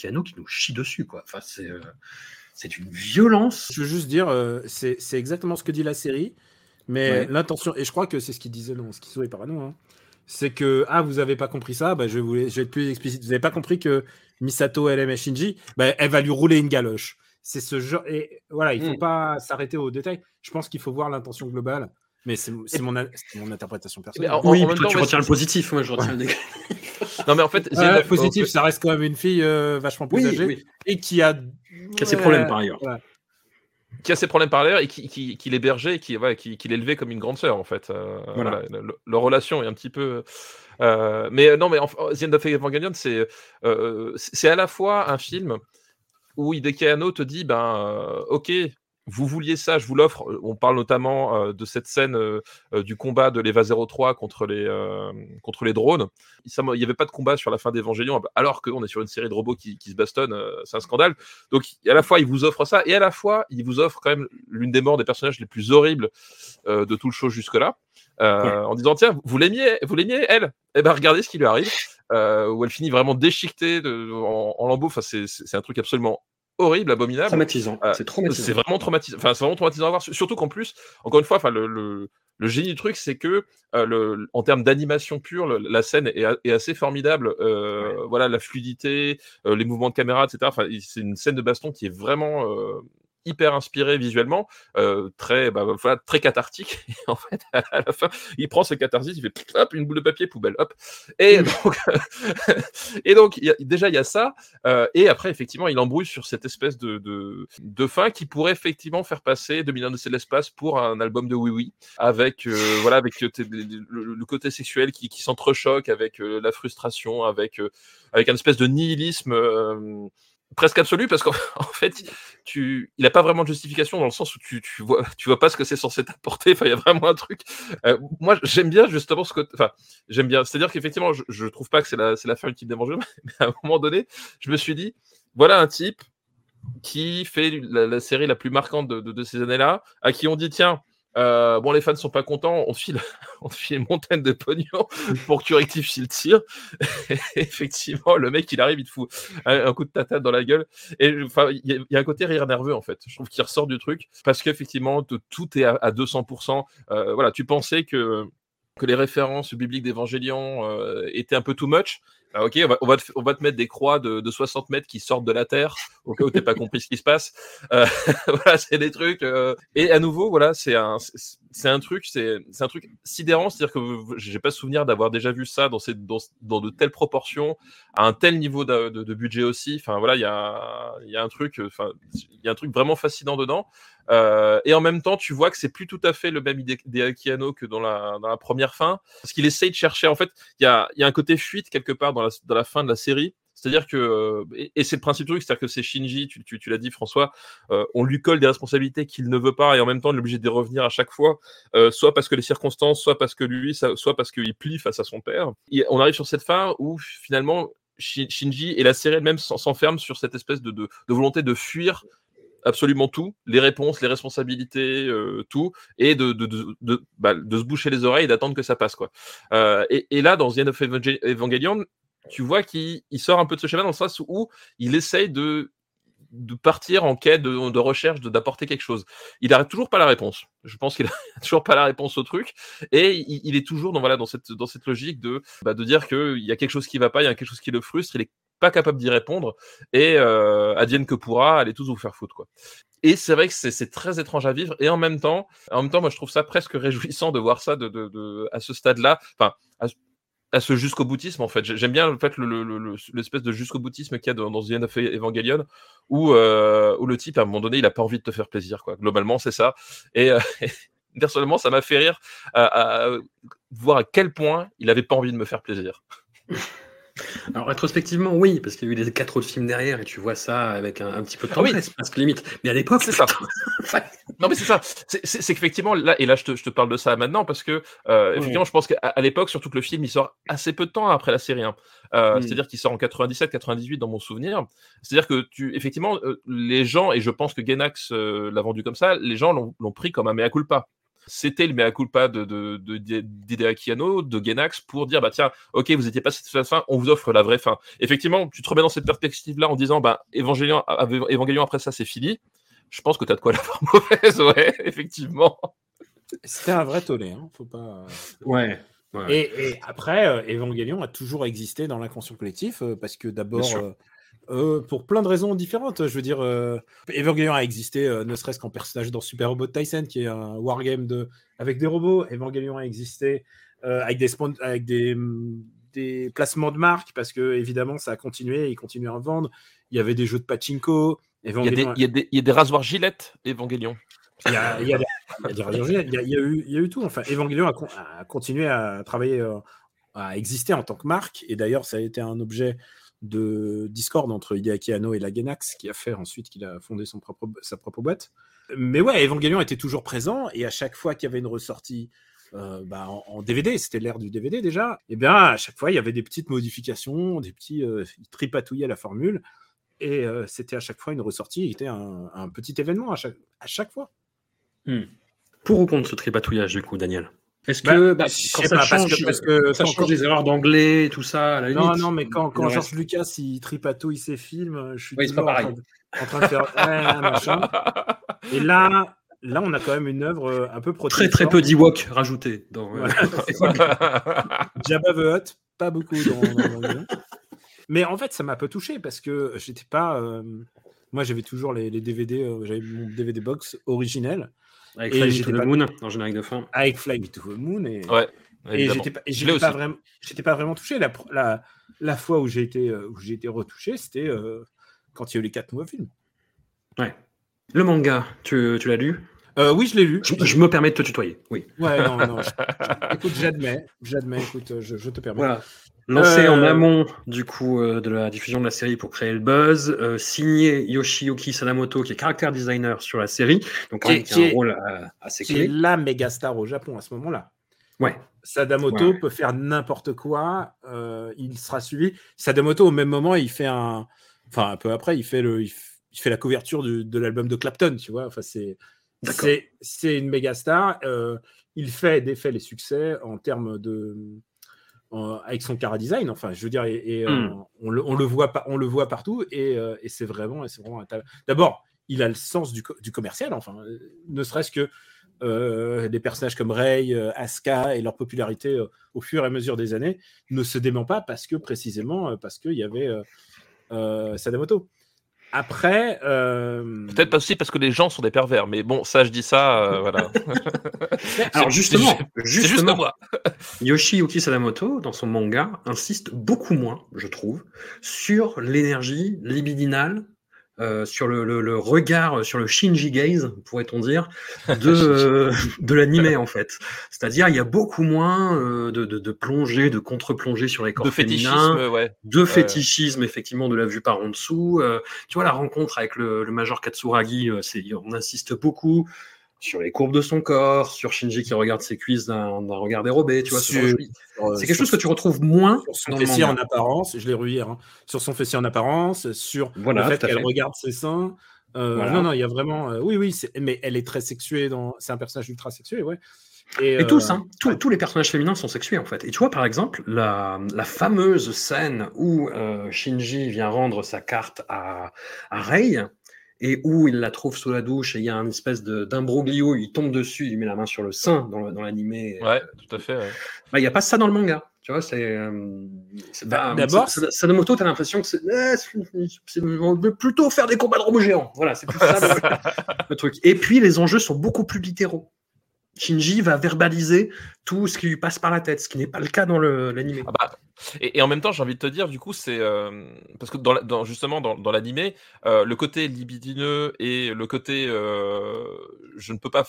Anno qui nous chie dessus, quoi. Enfin, c'est une violence. Je veux juste dire, c'est exactement ce que dit la série, mais Ouais. l'intention, et je crois que c'est ce qu'il disait dans Schizo et Parano, hein, c'est que, ah, vous avez pas compris ça, bah, je, vais vous, je vais être plus explicite. Vous avez pas compris que Misato, elle aime Shinji, bah, elle va lui rouler une galoche. C'est ce genre, et voilà, il faut Mm. pas s'arrêter aux détails. Je pense qu'il faut voir l'intention globale, mais c'est mon, a- c'est mon interprétation personnelle. en- oui, en même toi, temps, tu retiens le positif, moi je retiens le négatif. Non, mais en fait, Ouais, Zénith- positif, euh, ça reste quand même une fille euh, vachement plus Oui, âgée oui. et qui a, Qui a ses Ouais, problèmes par ailleurs. voilà. Qui a ses problèmes par l'air et qui, qui, qui l'hébergeait et qui, qui, qui l'élevait comme une grande sœur, en fait. Euh, Voilà. voilà, le- leur relation est un petit peu. euh, mais euh, non, mais en, The End of Evangelion, c'est euh, c'est à la fois un film où Hideki Anno te dit ben, ok, vous vouliez ça, je vous l'offre. Euh, On parle notamment euh, de cette scène euh, du combat de l'Eva 03 contre les, euh, contre les drones. Il n'y avait pas de combat sur la fin d'Evangelion, alors qu'on est sur une série de robots qui, qui se bastonnent, c'est un scandale. Donc à la fois, il vous offre ça, et à la fois, il vous offre quand même l'une des morts des personnages les plus horribles de tout le show jusque-là, en disant tiens, vous l'aimiez, vous l'aimiez elle? Eh ben regardez ce qui lui arrive, où elle finit vraiment déchiquetée de, en, en lambeaux. Enfin, c'est un truc absolument horrible, abominable. Traumatisant. Euh, c'est traumatisant. C'est vraiment traumatisant. Enfin, c'est vraiment traumatisant à voir. Surtout qu'en plus, encore une fois, enfin, le, le, le génie du truc, c'est que euh, le, en termes d'animation pure, la scène est, a- est assez formidable. Euh, Voilà, la fluidité, les mouvements de caméra, etc. Enfin, c'est une scène de baston qui est vraiment hyper inspirée visuellement, euh, très, bah, voilà, très cathartique. Et en fait, à la fin, il prend ce catharsis, il fait hop, une boule de papier poubelle, hop. Et donc, et donc, il y a- déjà il y a ça. Euh, et après, effectivement, il embrouille sur cette espèce de, de, de fin qui pourrait effectivement faire passer 2001 de l'espace pour un album de Oui Oui, avec, euh, voilà, avec le, le- le côté sexuel qui, qui s'entrechoque, avec la frustration, avec, avec un espèce de nihilisme. Presque absolu parce qu'en en fait tu il n'a pas vraiment de justification dans le sens où tu, tu vois tu vois pas ce que c'est censé t'apporter. Enfin il y a vraiment un truc. Euh, moi j'aime bien justement ce côté enfin j'aime bien. C'est à dire qu'effectivement je, je trouve pas que c'est la c'est la fin ultime des mais à un moment donné je me suis dit voilà un type qui fait la, la série la plus marquante de, de- de ces années-là, à qui on dit tiens, euh, bon les fans sont pas contents, on te file, on file une montagne de pognon pour que tu rectifies le tir. Effectivement, le mec il arrive, il te fout un, coup de tatate dans la gueule. Et enfin, il y, a- un côté rire nerveux en fait. Je trouve qu'il ressort du truc parce qu'effectivement tout est à, à 200%. Euh, voilà, tu pensais que que les références bibliques d'Évangélion euh, étaient un peu too much. Ah, ok, on va, te, mettre des croix de, de 60 mètres qui sortent de la terre, au cas où t'es pas compris ce qui se passe. Euh, voilà, c'est des trucs. euh, Et à nouveau, voilà, c'est un, truc, c'est un truc sidérant, c'est-à-dire que j'ai pas souvenir d'avoir déjà vu ça dans, de telles proportions, à un tel niveau de, budget aussi. Enfin voilà, il y a, un truc, euh, il y a un truc vraiment fascinant dedans. Et en même temps, tu vois que c'est plus tout à fait le même idée que dans la, dans la première fin, parce qu'il essaye de chercher. En fait, il y a, y a un côté fuite quelque part dans dans la fin de la série. C'est-à-dire que, euh, et, c'est le principe du truc, c'est-à-dire que c'est Shinji, tu, l'as dit François, euh, on lui colle des responsabilités qu'il ne veut pas et en même temps on est obligé de revenir à chaque fois, euh, soit parce que les circonstances, soit parce que lui, soit parce qu'il plie face à son père. Et on arrive sur cette fin où finalement Shi- Shinji et la série elle-même s'en- s'enferment sur cette espèce de, volonté de fuir absolument tout, les réponses, les responsabilités, tout, et bah, de se boucher les oreilles et d'attendre que ça passe. Quoi. Et, et là, dans The End of Evangel- Evangelion, tu vois qu'il il sort un peu de ce schéma dans le sens où il essaye de, partir en quête de, de recherche, d'apporter quelque chose. Il n'arrête toujours pas la réponse. Je pense qu'il a toujours pas la réponse au truc. Et il, est toujours dans, voilà, dans, cette, dans cette logique de, bah, de dire qu'il y a quelque chose qui va pas, il y a quelque chose qui le frustre, il est pas capable d'y répondre. Et euh, que pourra, allez tous vous faire foutre. Quoi. Et c'est vrai que c'est très étrange à vivre. Et en même temps, en même temps, moi je trouve ça presque réjouissant de voir ça de, de, à ce stade-là. Enfin, à, à ce jusqu'au boutisme en fait. J'ai- J'aime bien en fait le- le- le- le- l'espèce de jusqu'au boutisme qu'il y a dans, dans The End of Evangelion où, euh, où le type à un moment donné il a pas envie de te faire plaisir quoi. Globalement c'est ça. Et euh, personnellement ça m'a fait rire à, à voir à quel point il avait pas envie de me faire plaisir. Alors rétrospectivement, oui, parce qu'il y a eu les quatre autres films derrière et tu vois ça avec un, un petit peu de Ah oui. tendresse, presque limite. Mais à l'époque, C'est ça. Non mais c'est ça. C'est- qu'effectivement là et là je te, je te parle de ça maintenant parce que euh, effectivement je pense qu'à l'époque surtout que le film il sort assez peu de temps après la série. hein. Euh, Mm. C'est-à-dire qu'il sort en 97-98 dans mon souvenir. C'est-à-dire que tu effectivement euh, les gens et je pense que euh, l'a vendu comme ça, les gens l'ont pris comme un mea culpa. C'était le mea culpa de, de, de, Anno, de Genax, pour dire, bah tiens, ok, vous étiez pas satisfait de la fin, on vous offre la vraie fin. Effectivement, tu te remets dans cette perspective-là en disant, bah, Évangélion, Évangélion après ça, c'est fini. Je pense que tu as de quoi l'avoir mauvaise, ouais, effectivement. C'était un vrai tollé, hein, faut pas. Ouais. ouais. Et, et après, euh, Evangelion a toujours existé dans l'inconscient collectif euh, parce que d'abord, euh, euh, pour plein de raisons différentes, je veux dire, euh, Evangelion a existé euh, ne serait-ce qu'en personnage dans Super Robot Tyson, qui est un wargame de... avec des robots. Evangelion a existé euh, avec, des, spon- avec des, mm, des placements de marque parce que évidemment, ça a continué, ils continuaient à vendre. Il y avait des jeux de pachinko. Il y, a des, Evangelion il, y a des, il y a des rasoirs gilettes, Évangélion. il y a, il y eu, il y a eu tout. Enfin, Evangelion a, con- a continué à travailler, à exister en tant que marque. Et d'ailleurs, ça a été un objet de discorde entre Hideaki Anno et la Genax, qui a fait ensuite qu'il a fondé son propre, sa propre boîte. Mais ouais, Evangelion était toujours présent. Et à chaque fois qu'il y avait une ressortie euh, bah, en, DVD, c'était l'ère du DVD déjà, et bien à chaque fois, il y avait des petites modifications, des petits euh, ils tripatouillaient la formule. Et euh, c'était à chaque fois une ressortie, il était un, un petit événement à chaque, à chaque fois. Pour ou contre ce tripatouillage, du coup, Daniel? Est-ce Bah, que bah, quand ça pas, parce change, que- parce que ça quand- change les erreurs d'anglais, tout ça, à la Non, limite non, mais quand, quand le George reste- Lucas il tripatouille ses films, je suis Oui, toujours en train, de, en train de faire machin. Et là, là, on a quand même une œuvre euh, un peu Très très peu d'Ewok rajoutés dans. euh, Jabba the Hutt, pas beaucoup dans, dans. Mais en fait, ça m'a un peu touché parce que j'étais pas. euh, moi, j'avais toujours les, les DVD, euh, j'avais mon DVD box originel Avec Fly Me to the pas- Moon en générique de fin. avec Fly Me to the Moon et, Ouais, et j'étais pas, pas vraiment, j'étais pas vraiment touché. La, la, la fois où j'ai été, euh, où j'ai été retouché, c'était euh, quand il y a eu les quatre nouveaux films. Ouais. Le manga, tu, tu l'as lu? Euh, oui, je l'ai lu. je, je me permets de te tutoyer. Oui. Ouais, non, non. je- je- écoute, j'admets, j'admets. Écoute, je, je te permets. Voilà. Lancé en Euh, amont du coup euh, de la diffusion de la série pour créer le buzz, euh, signé Yoshiyuki Sadamoto qui est caractère designer sur la série, donc Qui est- a est- un rôle euh, assez Qui est clé. la méga star au Japon à ce moment-là. Ouais. Sadamoto Ouais, ouais. peut faire n'importe quoi, euh, il sera suivi. Sadamoto, au même moment, il fait un. Enfin, un peu après, il fait, le, il, f- il fait la couverture du- de l'album de Clapton, tu vois. Enfin, c'est, D'accord. c'est, c'est une méga star. euh, il fait des faits les succès en termes de. En- avec son cara design, enfin, je veux dire, et, et, euh, Hmm. on, le, on, le voit pas, on le voit partout, et, euh, et c'est vraiment, c'est vraiment un talent. D'abord, il a le sens du, co- du commercial, enfin, euh, ne serait-ce que euh, des personnages comme Rey, euh, Asuka et leur popularité euh, au fur et à mesure des années ne se dément pas parce que précisément parce qu'il y avait Sadamoto. Après, peut-être pas aussi parce que les gens sont des pervers, mais bon, ça, je dis ça, voilà. Alors justement, c'est juste moi. Yoshiyuki Sadamoto, dans son manga, insiste beaucoup moins, je trouve, sur l'énergie libidinale euh, sur le, le, regard, sur le Shinji gaze, pourrait-on dire, de, de l'animé en fait. C'est-à-dire, il y a beaucoup moins euh, de, de, de plongée, de contre-plongée sur les corps de ouais. de fétichisme effectivement de la vue par en dessous. Euh, tu vois la rencontre avec le, le Major Katsuragi, c'est, on insiste beaucoup sur les courbes de son corps, sur Shinji qui regarde ses cuisses d'un regard dérobé, tu vois. C'est quelque chose que tu retrouves moins sur son fessier en apparence. Je l'ai revu hier. Hein, sur son fessier en apparence, sur voilà, le fait qu'elle regarde ses seins. Euh, voilà. Non, non, il y a vraiment. Euh, oui, oui, mais elle est très sexuée. Dans... C'est un personnage ultra sexué, ouais. Et, et tous, euh... hein, tous, tous, les personnages féminins sont sexués en fait. Et tu vois, par exemple, la, la fameuse scène où euh, Shinji vient rendre sa carte à, à Rei, et où il la trouve sous la douche et il y a un espèce d'imbroglio, il tombe dessus, il met la main sur le sein dans, dans l'animé. Ouais, tout à fait. Ouais. Bah, il n'y a pas ça dans le manga. Tu vois, c'est. Euh, bah, D'abord, Sadamoto, tu as l'impression que c'est. Eh, on veut plutôt faire des combats de robots géants. Voilà, c'est plus ça le, le, truc. Et puis, les enjeux sont beaucoup plus littéraux. Shinji va verbaliser tout ce qui lui passe par la tête, ce qui n'est pas le cas dans l'animé. Ah bah, et, et, en même temps, j'ai envie de te dire, du coup, c'est euh, parce que dans, la, dans, justement dans, dans l'animé, euh, le côté libidineux et le côté euh, je ne peux pas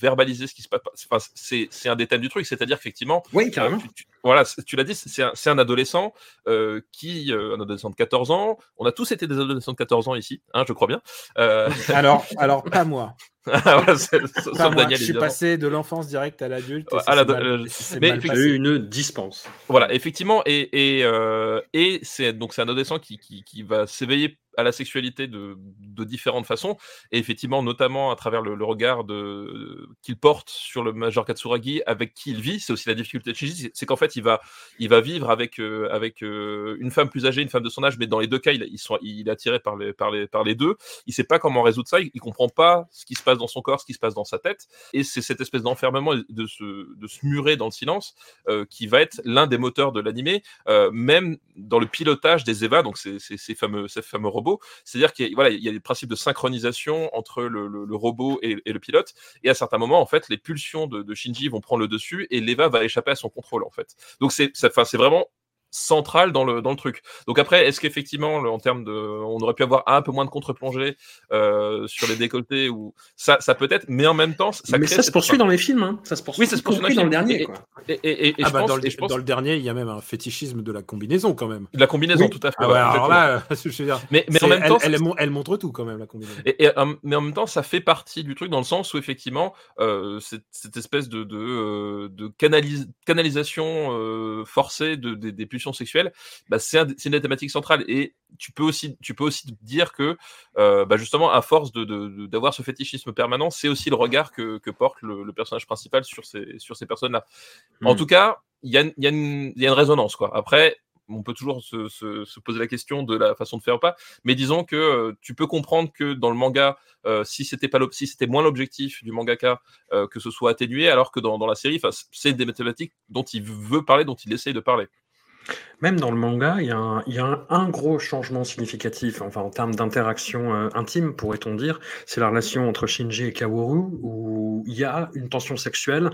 verbaliser ce qui se passe, enfin, c'est un des thèmes du truc, c'est-à-dire qu'effectivement, oui, carrément. Tu, tu, voilà, tu l'as dit, c'est un, un, adolescent euh, qui, un adolescent de 14 ans. On a tous été des adolescents de 14 ans ici, hein, je crois bien. alors, alors pas moi. voilà, c est, c est, moi, Daniel, je suis passé de l'enfance directe à l'adulte. À la, mal, mais il eu une dispense. Voilà, effectivement, et, et, euh, et c'est donc c'est un adolescent qui, qui, qui va s'éveiller à la sexualité de, différentes façons, et effectivement, notamment à travers le, regard qu'il porte sur le Major Katsuragi, avec qui il vit. C'est aussi la difficulté de Shinji, c'est qu'en fait, il va, il va vivre avec, euh, avec euh, une femme plus âgée, une femme de son âge, mais dans les deux cas, il, il, sont, il est attiré par les, par, les, par les deux. Il sait pas comment résoudre ça, il, il comprend pas ce qui se passe dans son corps, ce qui se passe dans sa tête, et c'est cette espèce d'enfermement, de se, de se murer dans le silence, euh, qui va être l'un des moteurs de l'animé, même dans le pilotage des EVA, donc ces fameux, ces fameux robots c'est-à-dire qu'il y, a des principes de synchronisation entre le, robot et, le pilote. Et à certains moments, en fait, les pulsions de, de Shinji vont prendre le dessus et l'Eva va échapper à son contrôle, en fait. Donc c'est vraiment centrale dans le, dans le truc. Donc après, est-ce qu'effectivement, en termes de, on aurait pu avoir un peu moins de contre-plongée euh, sur les décolletés ou ça, ça peut être, mais en même temps, ça. Mais ça se poursuit dans les films, hein. Ça se poursuit. Oui, ça se poursuit dans, le dernier. Et, ah bah dans, le, je pense... dans le dernier, il y a même un fétichisme de la combinaison quand même. De la combinaison, oui. tout à fait. Ah ouais, alors là, je veux dire, mais, mais en même temps, elle, elle, elle, montre tout quand même la combinaison. Et, mais en même temps, ça fait partie du truc dans le sens où effectivement, euh, cette, cette, espèce de, de, euh, de canalis canalisation euh, forcée de, de, des pulsions sexuelles bah, c'est un, une des thématiques centrales. Et tu peux aussi, tu peux aussi dire que, euh, bah justement, à force d'avoir de, ce fétichisme permanent, c'est aussi le regard que, que porte le, le, personnage principal sur ces, sur ces personnes-là. Mmh. En tout cas, il y a, y, a y a, une résonance. Quoi. Après, on peut toujours se, se, se, poser la question de la façon de faire ou pas, mais disons que euh, tu peux comprendre que dans le manga, euh, si c'était pas si c'était moins l'objectif du mangaka, euh, que ce soit atténué, alors que dans, dans la série, c'est des mathématiques dont il veut parler, dont il essaye de parler. Même dans le manga, il y a un, gros changement significatif, en termes d'interaction euh, intime, pourrait-on dire, c'est la relation entre Shinji et Kaworu, où il y a une tension sexuelle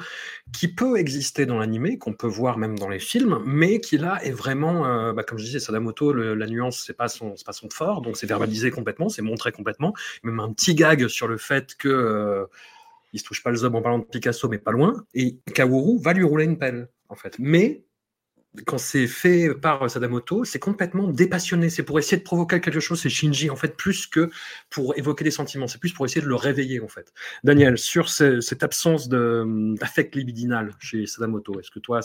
qui peut exister dans l'animé, qu'on peut voir même dans les films, mais qui là est vraiment, euh, bah, comme je disais, Sadamoto, la nuance, c'est pas son, pas son fort, donc c'est verbalisé complètement, c'est montré complètement, même un petit gag sur le fait que euh, il se touche pas le zob en parlant de Picasso, mais pas loin, et Kaworu va lui rouler une pelle, en fait. Mais quand c'est fait par Sadamoto, c'est complètement dépassionné. C'est pour essayer de provoquer quelque chose. C'est Shinji, en fait, plus que pour évoquer des sentiments. C'est plus pour essayer de le réveiller, en fait. Daniel, sur ce, cette absence d'affect libidinal chez Sadamoto, est-ce que toi,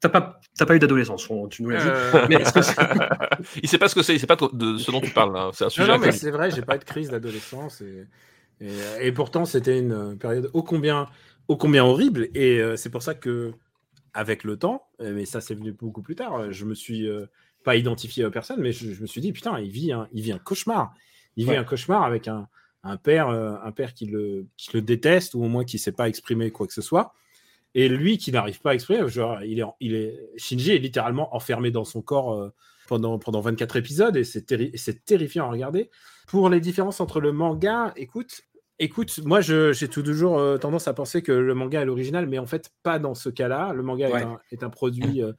t'as pas, pas eu d'adolescence? Tu nous l'as dit. Euh... Mais est-ce que il sait pas ce que c'est. Il sait pas de ce dont tu parles. C'est un sujet. Non, non mais c'est vrai. J'ai pas eu de crise d'adolescence et, et, et, pourtant c'était une période ô combien, ô combien horrible. Et euh, c'est pour ça que avec le temps, mais ça c'est venu beaucoup plus tard, je me suis euh, pas identifié aux personnes, mais je, je, me suis dit, putain, il vit un, il vit un cauchemar. Il vit ouais. un cauchemar avec un, un père, euh, un père qui le, qui le déteste ou au moins qui ne sait pas exprimer quoi que ce soit. Et lui qui n'arrive pas à exprimer, genre, il est, il est, Shinji est littéralement enfermé dans son corps euh, pendant, pendant 24 épisodes et c'est terri- c'est terrifiant à regarder. Pour les différences entre le manga, écoute, écoute, moi j'ai toujours euh, tendance à penser que le manga est l'original, mais en fait pas dans ce cas-là. Le manga Ouais. est, un, est un produit euh,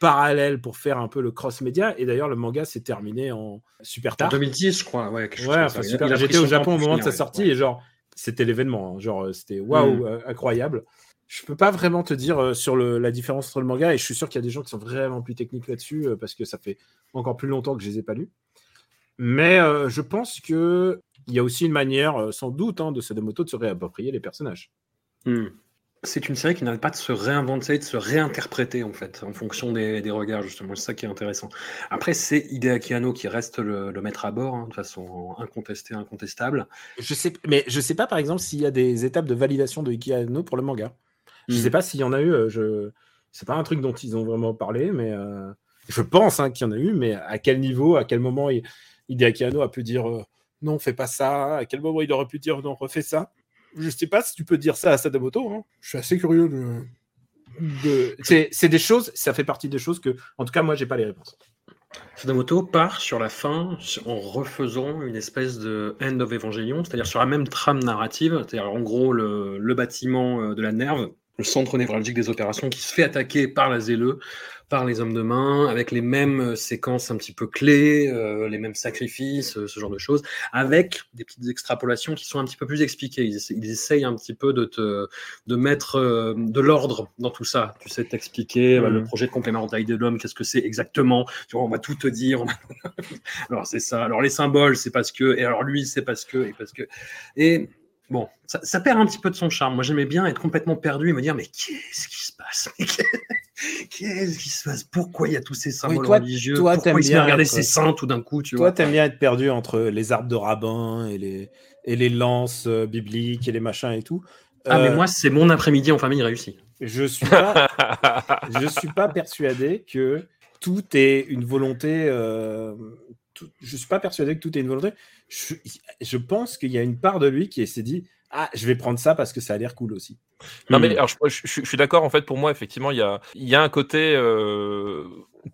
parallèle pour faire un peu le cross-média et d'ailleurs le manga s'est terminé en super En tard. 2010, je crois. Ouais, enfin, super. J'étais au Japon au moment de sa sortie Ouais. et genre, c'était l'événement. hein. Genre, euh, c'était waouh, Mm. incroyable. Je peux pas vraiment te dire euh, sur le- la différence entre le manga et je suis sûr qu'il y a des gens qui sont vraiment plus techniques là-dessus parce que ça fait encore plus longtemps que je les ai pas lus. Mais je pense que il y a aussi une manière, euh, sans doute, hein, de Sadamoto de se réapproprier les personnages. Hmm. C'est une série qui n'arrête pas de se réinventer, de se réinterpréter en fait, en fonction des, des regards justement. C'est ça qui est intéressant. Après, c'est Hideaki Anno qui reste le, le maître à bord, hein, de façon incontestée, incontestable. Je sais, mais je sais pas par exemple s'il y a des étapes de validation de Iki Anno pour le manga. Je Hmm. sais pas s'il y en a eu. euh, Je... C'est pas un truc dont ils ont vraiment parlé, mais euh, je pense hein, qu'il y en a eu. Mais à quel niveau, à quel moment Hideaki Anno a pu dire euh, non, fais pas ça À quel moment il aurait pu dire non, refais ça? Je sais pas si tu peux dire ça à Sadamoto. hein. Je suis assez curieux de. de... C'est c'est des choses, ça fait partie des choses que, en tout cas, moi, j'ai pas les réponses. Sadamoto part sur la fin en refaisant une espèce de End of Evangelion, c'est-à-dire sur la même trame narrative, c'est-à-dire en gros le, le bâtiment euh, de la nerve, le centre névralgique des opérations qui se fait attaquer par la ZLE, par les hommes de main, avec les mêmes euh, séquences un petit peu clés, euh, les mêmes sacrifices, euh, ce genre de choses, avec des petites extrapolations qui sont un petit peu plus expliquées. Ils, essa- ils essayent un petit peu de te de mettre euh, de l'ordre dans tout ça. Tu sais, t'expliquer Mhm. le projet de complément de taille de l'homme, qu'est-ce que c'est exactement? Tu vois, on va tout te dire. alors c'est ça. Alors les symboles, c'est parce que. Et alors lui, c'est parce que. Et parce que. Et bon, ça, ça perd un petit peu de son charme. Moi, j'aimais bien être complètement perdu et me dire, mais qu'est-ce qui se passe? Qu'est-ce qui se passe? Pourquoi il y a tous ces symboles toi- religieux? toi, Pourquoi t'aimes il se met bien regarder être- ses seins tout d'un coup tu Toi, t'aimes bien être perdu entre les arbres de rabbin et les, et les lances euh, bibliques et les machins et tout. Ah, mais Euh, moi, c'est mon après-midi en famille réussi. je suis pas, je suis pas persuadé que tout est une volonté. euh, tout- je suis pas persuadé que tout est une volonté. Je, je pense qu'il y a une part de lui qui s'est dit ah je vais prendre ça parce que ça a l'air cool aussi. Non, Hmm. mais alors, je, je- je- je suis d'accord. En fait, pour moi, effectivement, il y a, il y a un côté euh,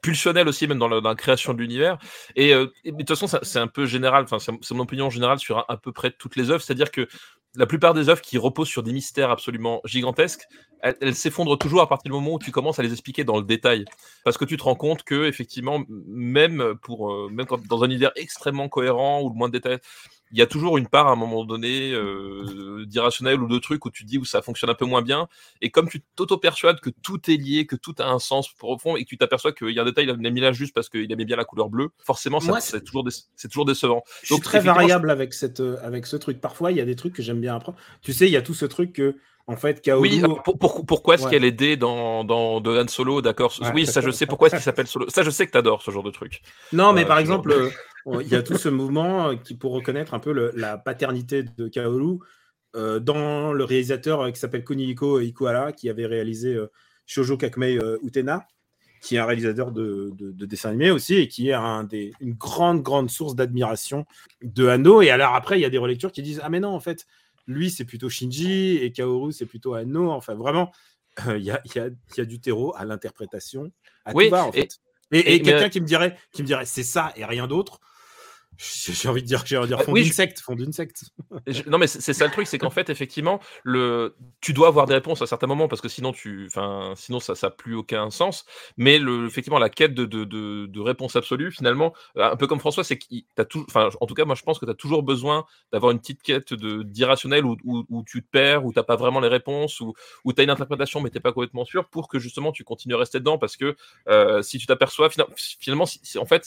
pulsionnel aussi, même dans la, création de l'univers. Et, euh, de toute façon, c'est un peu général. Enfin, c'est mon opinion générale sur à, peu près toutes les œuvres. C'est-à-dire que la plupart des œuvres qui reposent sur des mystères absolument gigantesques, elles, s'effondrent toujours à partir du moment où tu commences à les expliquer dans le détail, parce que tu te rends compte que effectivement, même pour euh, même dans un univers extrêmement cohérent ou le moins de détails, il y a toujours une part à un moment donné euh, d'irrationnel ou de trucs où tu te dis où ça fonctionne un peu moins bien. Et comme tu t'auto-persuades que tout est lié, que tout a un sens profond et que tu t'aperçois qu'il y a un détail, il a mis là juste parce qu'il aimait bien la couleur bleue, forcément, c'est toujours, déce- toujours décevant. Je suis Donc, très variable avec cette euh, avec ce truc. Parfois il y a des trucs que j'aime bien apprendre. Tu sais il y a tout ce truc que en fait Kaoru. Oui, pour- pour- pourquoi est-ce Ouais. qu'elle est D dans, dans de Han Solo, d'accord? Ouais. Oui, ça je sais pourquoi est-ce qu'il s'appelle Solo. Ça je sais que t'adores ce genre de truc. Non, mais Euh, par exemple, euh, il y a tout ce mouvement euh, qui pour reconnaître un peu le- la paternité de Kaoru euh, dans le réalisateur qui s'appelle Kunihiko Ikuhara, qui avait réalisé euh, Shoujo Kakumei Utena, qui est un réalisateur de, de, de dessins animés aussi et qui est un des, une grande, grande source d'admiration de Hano. Et alors après, il y a des relectures qui disent Ah, mais non, en fait, lui, c'est plutôt Shinji et Kaoru, c'est plutôt Hano. Enfin, vraiment, euh, il y, a, y, a, y a du terreau à l'interprétation, à Oui, tout va, en et- fait. Et, et et- mais- quelqu'un qui me dirait, qui me dirait, c'est ça et rien d'autre. J'ai envie de dire, j'ai envie de dire Euh, fond oui, d'une je- secte, fond d'une secte. Et je- Non mais c'est ça le truc, c'est qu'en fait effectivement le tu dois avoir des réponses à certains moments parce que sinon tu enfin sinon ça ça a plus aucun sens. Mais le effectivement la quête de de, de, de réponse absolue finalement euh, un peu comme François c'est qu'il t'as tout enfin en tout cas moi je pense que tu as toujours besoin d'avoir une petite quête de d'irrationnel où, où, où tu te perds où t'as pas vraiment les réponses où où tu as une interprétation mais t'es pas complètement sûr pour que justement tu continues à rester dedans parce que euh, si tu t'aperçois fina- finalement si, en fait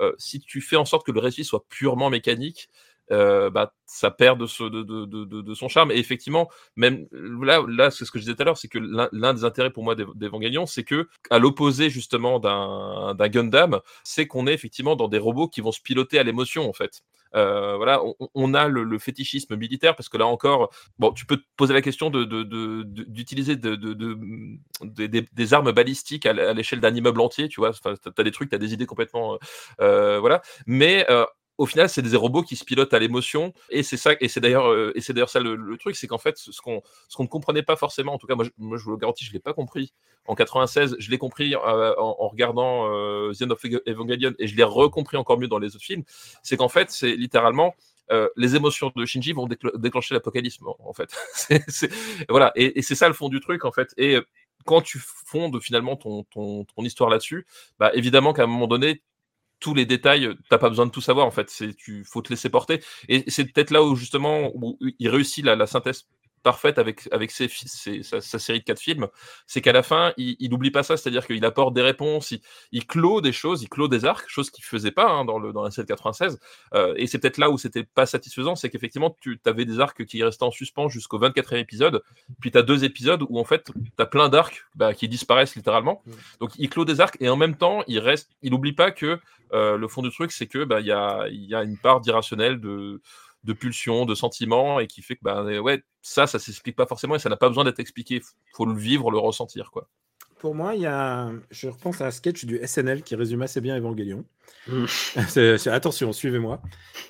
euh, si tu fais en sorte que le récit soit purement mécanique euh, bah, ça perd de, son charme. Et effectivement, même là, là c'est ce que je disais tout à l'heure, c'est que l'un des intérêts pour moi d'Ev- d'Evangelion, c'est que, à l'opposé justement d'un Gundam, c'est qu'on est effectivement dans des robots qui vont se piloter à l'émotion en fait. Euh, voilà, on, a le, fétichisme militaire parce que là encore, bon, tu peux te poser la question d'utiliser de, de, de- des- armes balistiques à l'échelle d'un immeuble entier, tu vois. T'as t'as des trucs, t'as des idées complètement, euh, voilà. Mais au final, c'est des robots qui se pilotent à l'émotion, et c'est ça, et c'est d'ailleurs, euh, et c'est d'ailleurs ça le, truc, c'est qu'en fait, ce qu'on, ce qu'on ne comprenait pas forcément, en tout cas, moi, je, moi, je vous le garantis, je l'ai pas compris en 96, je l'ai compris euh, en, regardant euh, The End of Evangelion, et je l'ai recompris encore mieux dans les autres films, c'est qu'en fait, c'est littéralement les émotions de Shinji vont déclencher l'apocalypse, en fait. voilà, et, c'est ça le fond du truc, en fait. Et quand tu fondes finalement ton, ton, ton histoire là-dessus, bah, évidemment qu'à un moment donné, tous les détails, t'as pas besoin de tout savoir en fait. C'est tu faut te laisser porter. Et c'est peut-être là où justement où il réussit la, la synthèse parfaite avec, avec ses, sa, série de quatre films, c'est qu'à la fin, il n'oublie pas ça, c'est-à-dire qu'il apporte des réponses, il, il, clôt des choses, il clôt des arcs, chose qu'il ne faisait pas hein, dans, le, dans la série 96. Euh, et c'est peut-être là où c'était pas satisfaisant, c'est qu'effectivement, tu avais des arcs qui restaient en suspens jusqu'au 24e épisode, puis tu as deux épisodes où en fait, tu as plein d'arcs bah, qui disparaissent littéralement. Mmh. Donc il clôt des arcs et en même temps, il reste, il n'oublie pas que euh, le fond du truc, c'est que bah, il y, a, y a une part d'irrationnel, de de pulsions, de sentiments, et qui fait que bah, ouais, ça, ça s'explique pas forcément et ça n'a pas besoin d'être expliqué. Faut le vivre, le ressentir, quoi. Pour moi, il y a, je repense à un sketch du SNL qui résume assez bien Evangelion. Mm. attention, suivez-moi.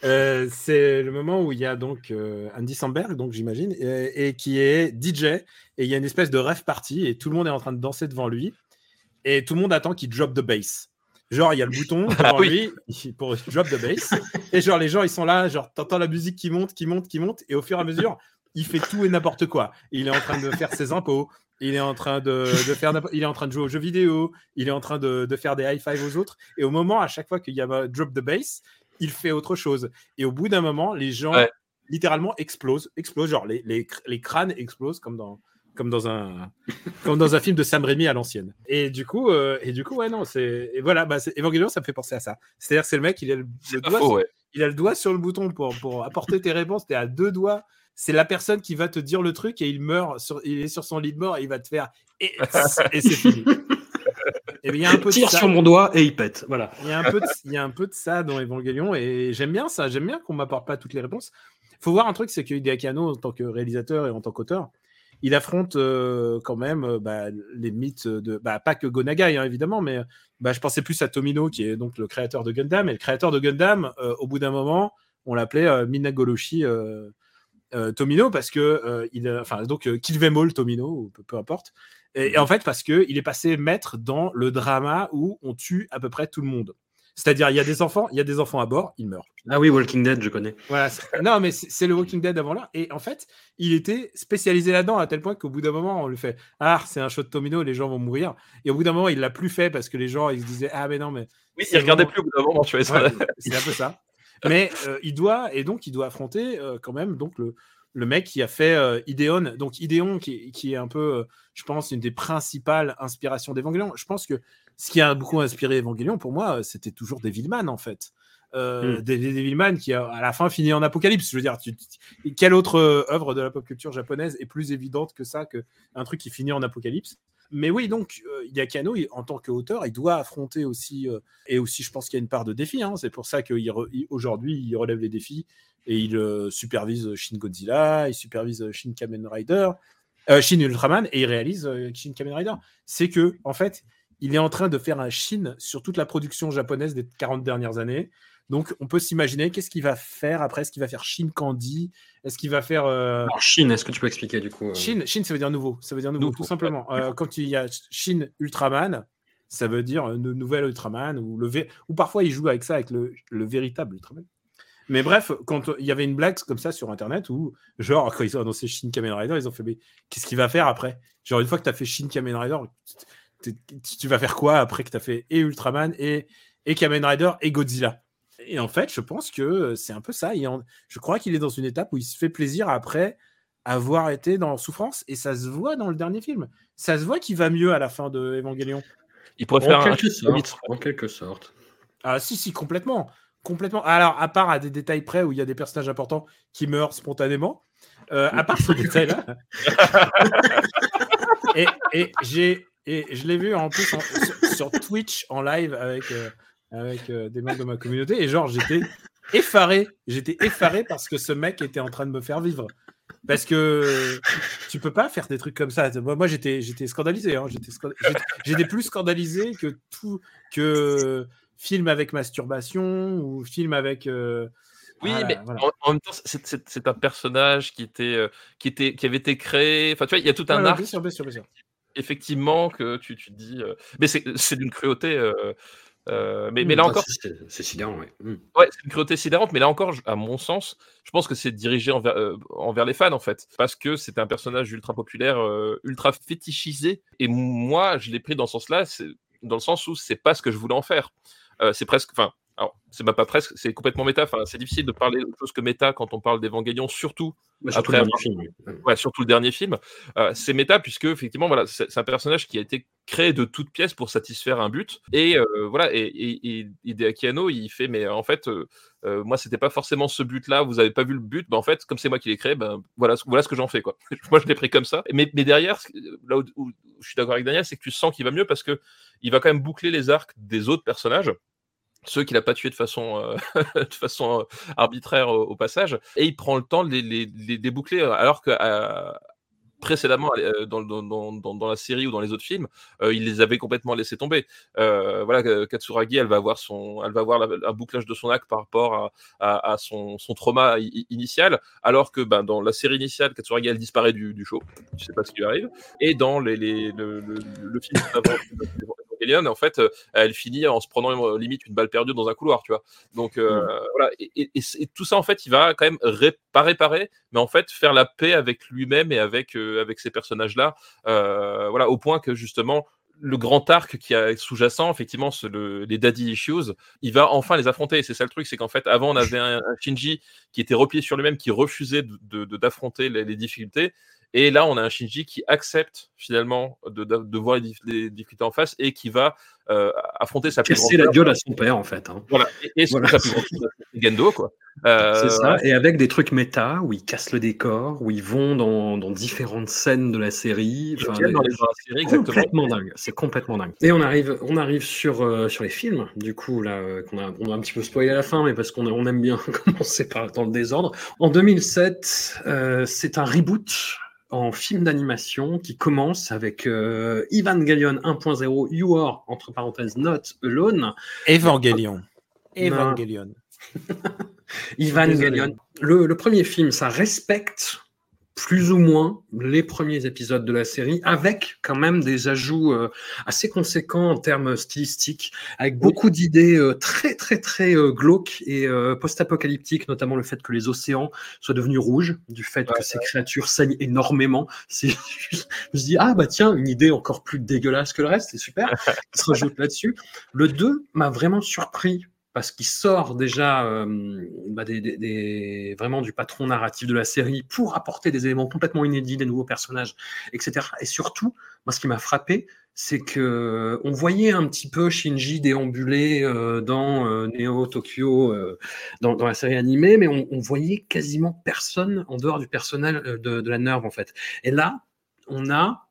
Euh, c'est le moment où il y a donc euh, Andy Samberg, donc j'imagine, et, qui est DJ, et il y a une espèce de rêve party, et tout le monde est en train de danser devant lui, et tout le monde attend qu'il drop the bass. Genre, il y a le bouton ah lui pour drop the bass. Et genre, les gens, ils sont là, genre, t'entends la musique qui monte, qui monte, qui monte. Et au fur et à mesure, il fait tout et n'importe quoi. Il est en train de faire ses impôts. Il est en train de, faire, il est en train de jouer aux jeux vidéo. Il est en train de, faire des high five aux autres. Et au moment, à chaque fois qu'il y a drop the bass, il fait autre chose. Et au bout d'un moment, les gens littéralement explosent, explosent. Genre, les, les, les crânes explosent comme dans, comme dans un comme dans un film de Sam Raimi à l'ancienne. Et du coup euh, et du coup ouais non c'est et voilà bah Evangelion ça me fait penser à ça. C'est-à-dire c'est le mec il a le, doigt sur, il a le doigt sur le bouton pour pour apporter tes réponses, tu à deux doigts. C'est la personne qui va te dire le truc et il meurt sur il est sur son lit de mort et il va te faire et, et c'est fini. Et il y a un peu tire sur mon doigt et il pète. Voilà. Il y a un peu de, il y a un peu de ça dans Evangelion et j'aime bien ça. J'aime bien qu'on m'apporte pas toutes les réponses. Faut voir un truc, c'est que Hideaki Anno, en tant que réalisateur et en tant qu'auteur, il affronte euh, quand même euh, bah, les mythes de bah, pas que Gonagai hein, évidemment mais bah, je pensais plus à Tomino qui est donc le créateur de Gundam et le créateur de Gundam euh, au bout d'un moment on l'appelait Minagoloshi Tomino parce que il enfin donc Kilvemol Tomino peu, peu importe. Et, en fait parce que il est passé maître dans le drama où on tue à peu près tout le monde c'est-à-dire, il y a des enfants, il y a des enfants à bord, ils meurent. Ah oui, Walking Dead, je connais. Voilà. Non, mais c'est le Walking Dead avant là. Et en fait, il était spécialisé là-dedans à tel point qu'au bout d'un moment, on lui fait Ah, c'est un show de Tomino, les gens vont mourir. Et au bout d'un moment, il l'a plus fait parce que les gens, ils se disaient Ah, mais non, mais. Oui, il regardait plus au bout d'un moment, tu vois. ça. c'est un peu ça. Mais euh, il doit, et donc, il doit affronter euh, quand même donc le, le mec qui a fait euh, Ideon. Donc, Ideon, qui, qui est un peu, je pense, une des principales inspirations d'Evangelion. Je pense que ce qui a beaucoup inspiré Evangelion, pour moi, c'était toujours Devilman, en fait. Euh, hmm. des, Devilman qui, a, à la fin, fini en apocalypse. Je veux dire, quelle autre euh, œuvre de la pop culture japonaise est plus évidente que ça, qu'un truc qui finit en apocalypse? Mais oui, donc, euh, il y a Kano, en tant qu'auteur, il doit affronter aussi, et aussi, je pense qu'il y a une part de défi. Hein. c'est pour ça qu'aujourd'hui, il, relève les défis et il supervise Shin Godzilla, il supervise Shin Kamen Rider, Shin Ultraman, et il réalise Shin Kamen Rider. C'est que, en fait, il est en train de faire un Chine sur toute la production japonaise des 40 dernières années. Donc, on peut s'imaginer qu'est-ce qu'il va faire après? Est-ce qu'il va faire Shin Candy? Est-ce qu'il va faire. Euh... Chine, est-ce que tu peux expliquer du coup Chine, euh? Chine, ça veut dire nouveau. Ça veut dire nouveau, tout simplement. Euh, quand il y a Shin Ultraman, ça veut dire une nouvelle Ultraman. Ou, le ou parfois, il joue avec ça, avec le, véritable Ultraman. Mais bref, quand il y avait une blague comme ça sur Internet où, genre, quand ils ont annoncé Shin Kamen Rider, ils ont fait Mais qu'est-ce qu'il va faire après? Genre, une fois que tu as fait Shin Kamen Rider, tu vas faire quoi après que tu as fait et Ultraman et, et Kamen Rider et Godzilla? Et en fait, je pense que c'est un peu ça. je crois qu'il est dans une étape où il se fait plaisir après avoir été dans souffrance et ça se voit dans le dernier film. Ça se voit qu'il va mieux à la fin de Evangelion. Il pourrait faire un sorte, en quelque sorte. Ah si si complètement, complètement. Alors à part à des détails près où il y a des personnages importants qui meurent spontanément, euh, à part ce détail-là. et, et j'ai et je l'ai vu en plus sur, Twitch en live avec, euh, avec euh, des membres de ma communauté. Et genre, j'étais effaré. J'étais effaré parce que ce mec était en train de me faire vivre. Parce que tu peux pas faire des trucs comme ça. Moi, j'étais, j'étais scandalisé. Hein. J'étais, j'étais plus scandalisé que tout, que film avec masturbation ou film avec. euh, Oui, voilà, mais voilà. en, en même temps, c'est- un personnage qui était, euh, qui était, qui avait été créé. Enfin, tu vois, il y a tout un ouais, arc bien sûr, bien sûr, bien sûr. Effectivement que tu, tu te dis. euh, Mais c'est c'est d'une cruauté. euh, euh, mais, mais Mmh, là bah, encore, c'est- sidérant, ouais. Mmh. Ouais, c'est une cruauté sidérante, mais là encore, je- à mon sens, je pense que c'est dirigé envers, euh, envers les fans, en fait. Parce que c'est un personnage ultra populaire, euh, ultra fétichisé. Et moi, je l'ai pris dans ce sens-là, c'est- dans le sens où c'est pas ce que je voulais en faire. Euh, c'est presque. Enfin, alors, c'est pas, presque, c'est complètement méta. Enfin, c'est difficile de parler d'autre chose que méta quand on parle d'Evangélion, surtout Bah, surtout Après le dernier film. Ouais, surtout le dernier film. Euh, c'est méta puisque effectivement, voilà, c'est un personnage qui a été créé de toutes pièces pour satisfaire un but. Et euh, voilà, et, et, et Hideaki Anno, il fait, mais en fait, euh, euh, moi, c'était pas forcément ce but-là. Vous avez pas vu le but. Ben, en fait, comme c'est moi qui l'ai créé, ben voilà, ce- voilà ce que j'en fais quoi. moi, je l'ai pris comme ça. Mais, mais derrière, là où, où je suis d'accord avec Daniel, c'est que tu sens qu'il va mieux parce que il va quand même boucler les arcs des autres personnages ceux qu'il n'a pas tués de façon, euh, euh, arbitraire au, passage, et il prend le temps de les, déboucler, euh, alors que précédemment, dans, la série ou dans les autres films, euh, il les avait complètement laissés tomber. Voilà, Katsuragi, elle va avoir, son, elle va avoir un bouclage de son acte par rapport à, son, son trauma initial, alors que ben, dans la série initiale, Katsuragi, elle disparaît du, du show, tu sais pas ce qui lui arrive, et dans les, les, le, le, le film en fait, euh, elle finit en se prenant euh, limite une balle perdue dans un couloir, tu vois. Donc euh, voilà, et, et- et c'est- et tout ça en fait, il va quand même ré- pas réparer, mais en fait faire la paix avec lui-même et avec avec ces personnages-là. Voilà, au point que justement le grand arc qui a sous-jacent, effectivement, le- les daddy issues, il va enfin les affronter. C'est ça le truc, c'est qu'en fait, avant, on avait un, un Shinji qui était replié sur lui-même, qui refusait de- de- de- d'affronter les, les difficultés. Et là, on a un Shinji qui accepte finalement de, de, de voir les, les difficultés en face et qui va euh, affronter sa plus Casser grande la gueule à son père, en fait. hein. Voilà. Et, et Voilà. sa plus grande Gendo, quoi. Euh, C'est ça, et avec des trucs méta, où ils cassent le décor, où ils vont dans, dans différentes scènes de la série. Enfin, les série, complètement dingue, c'est complètement dingue. Et on arrive, on arrive sur, euh, sur les films, du coup, là, qu'on a, on a un petit peu spoilé à la fin, mais parce qu'on on aime bien commencer par, dans le désordre. En 2007, euh, c'est un reboot en film d'animation qui commence avec euh, Evangelion 1.0, You Are, entre parenthèses, Not Alone. Evangelion. Non. Evangelion. Evangelion. Le, le premier film, ça respecte plus ou moins les premiers épisodes de la série, avec quand même des ajouts euh, assez conséquents en termes stylistiques, avec beaucoup d'idées euh, très très très euh, glauques et euh, post-apocalyptiques, notamment le fait que les océans soient devenus rouges, du fait que ces créatures saignent énormément. Je me dis ah bah tiens une idée encore plus dégueulasse que le reste, c'est super, qui se rajoute là-dessus. Le 2 m'a vraiment surpris parce qu'il sort déjà euh, bah, des, des- des- vraiment du patron narratif de la série pour apporter des éléments complètement inédits, des nouveaux personnages, etc. Et surtout, moi, ce qui m'a frappé, c'est que on voyait un petit peu Shinji déambuler euh, dans euh, Neo Tokyo, euh, dans, dans la série animée, mais on, on voyait quasiment personne en dehors du personnel euh, de, de la Nerve, en fait. Et là, on a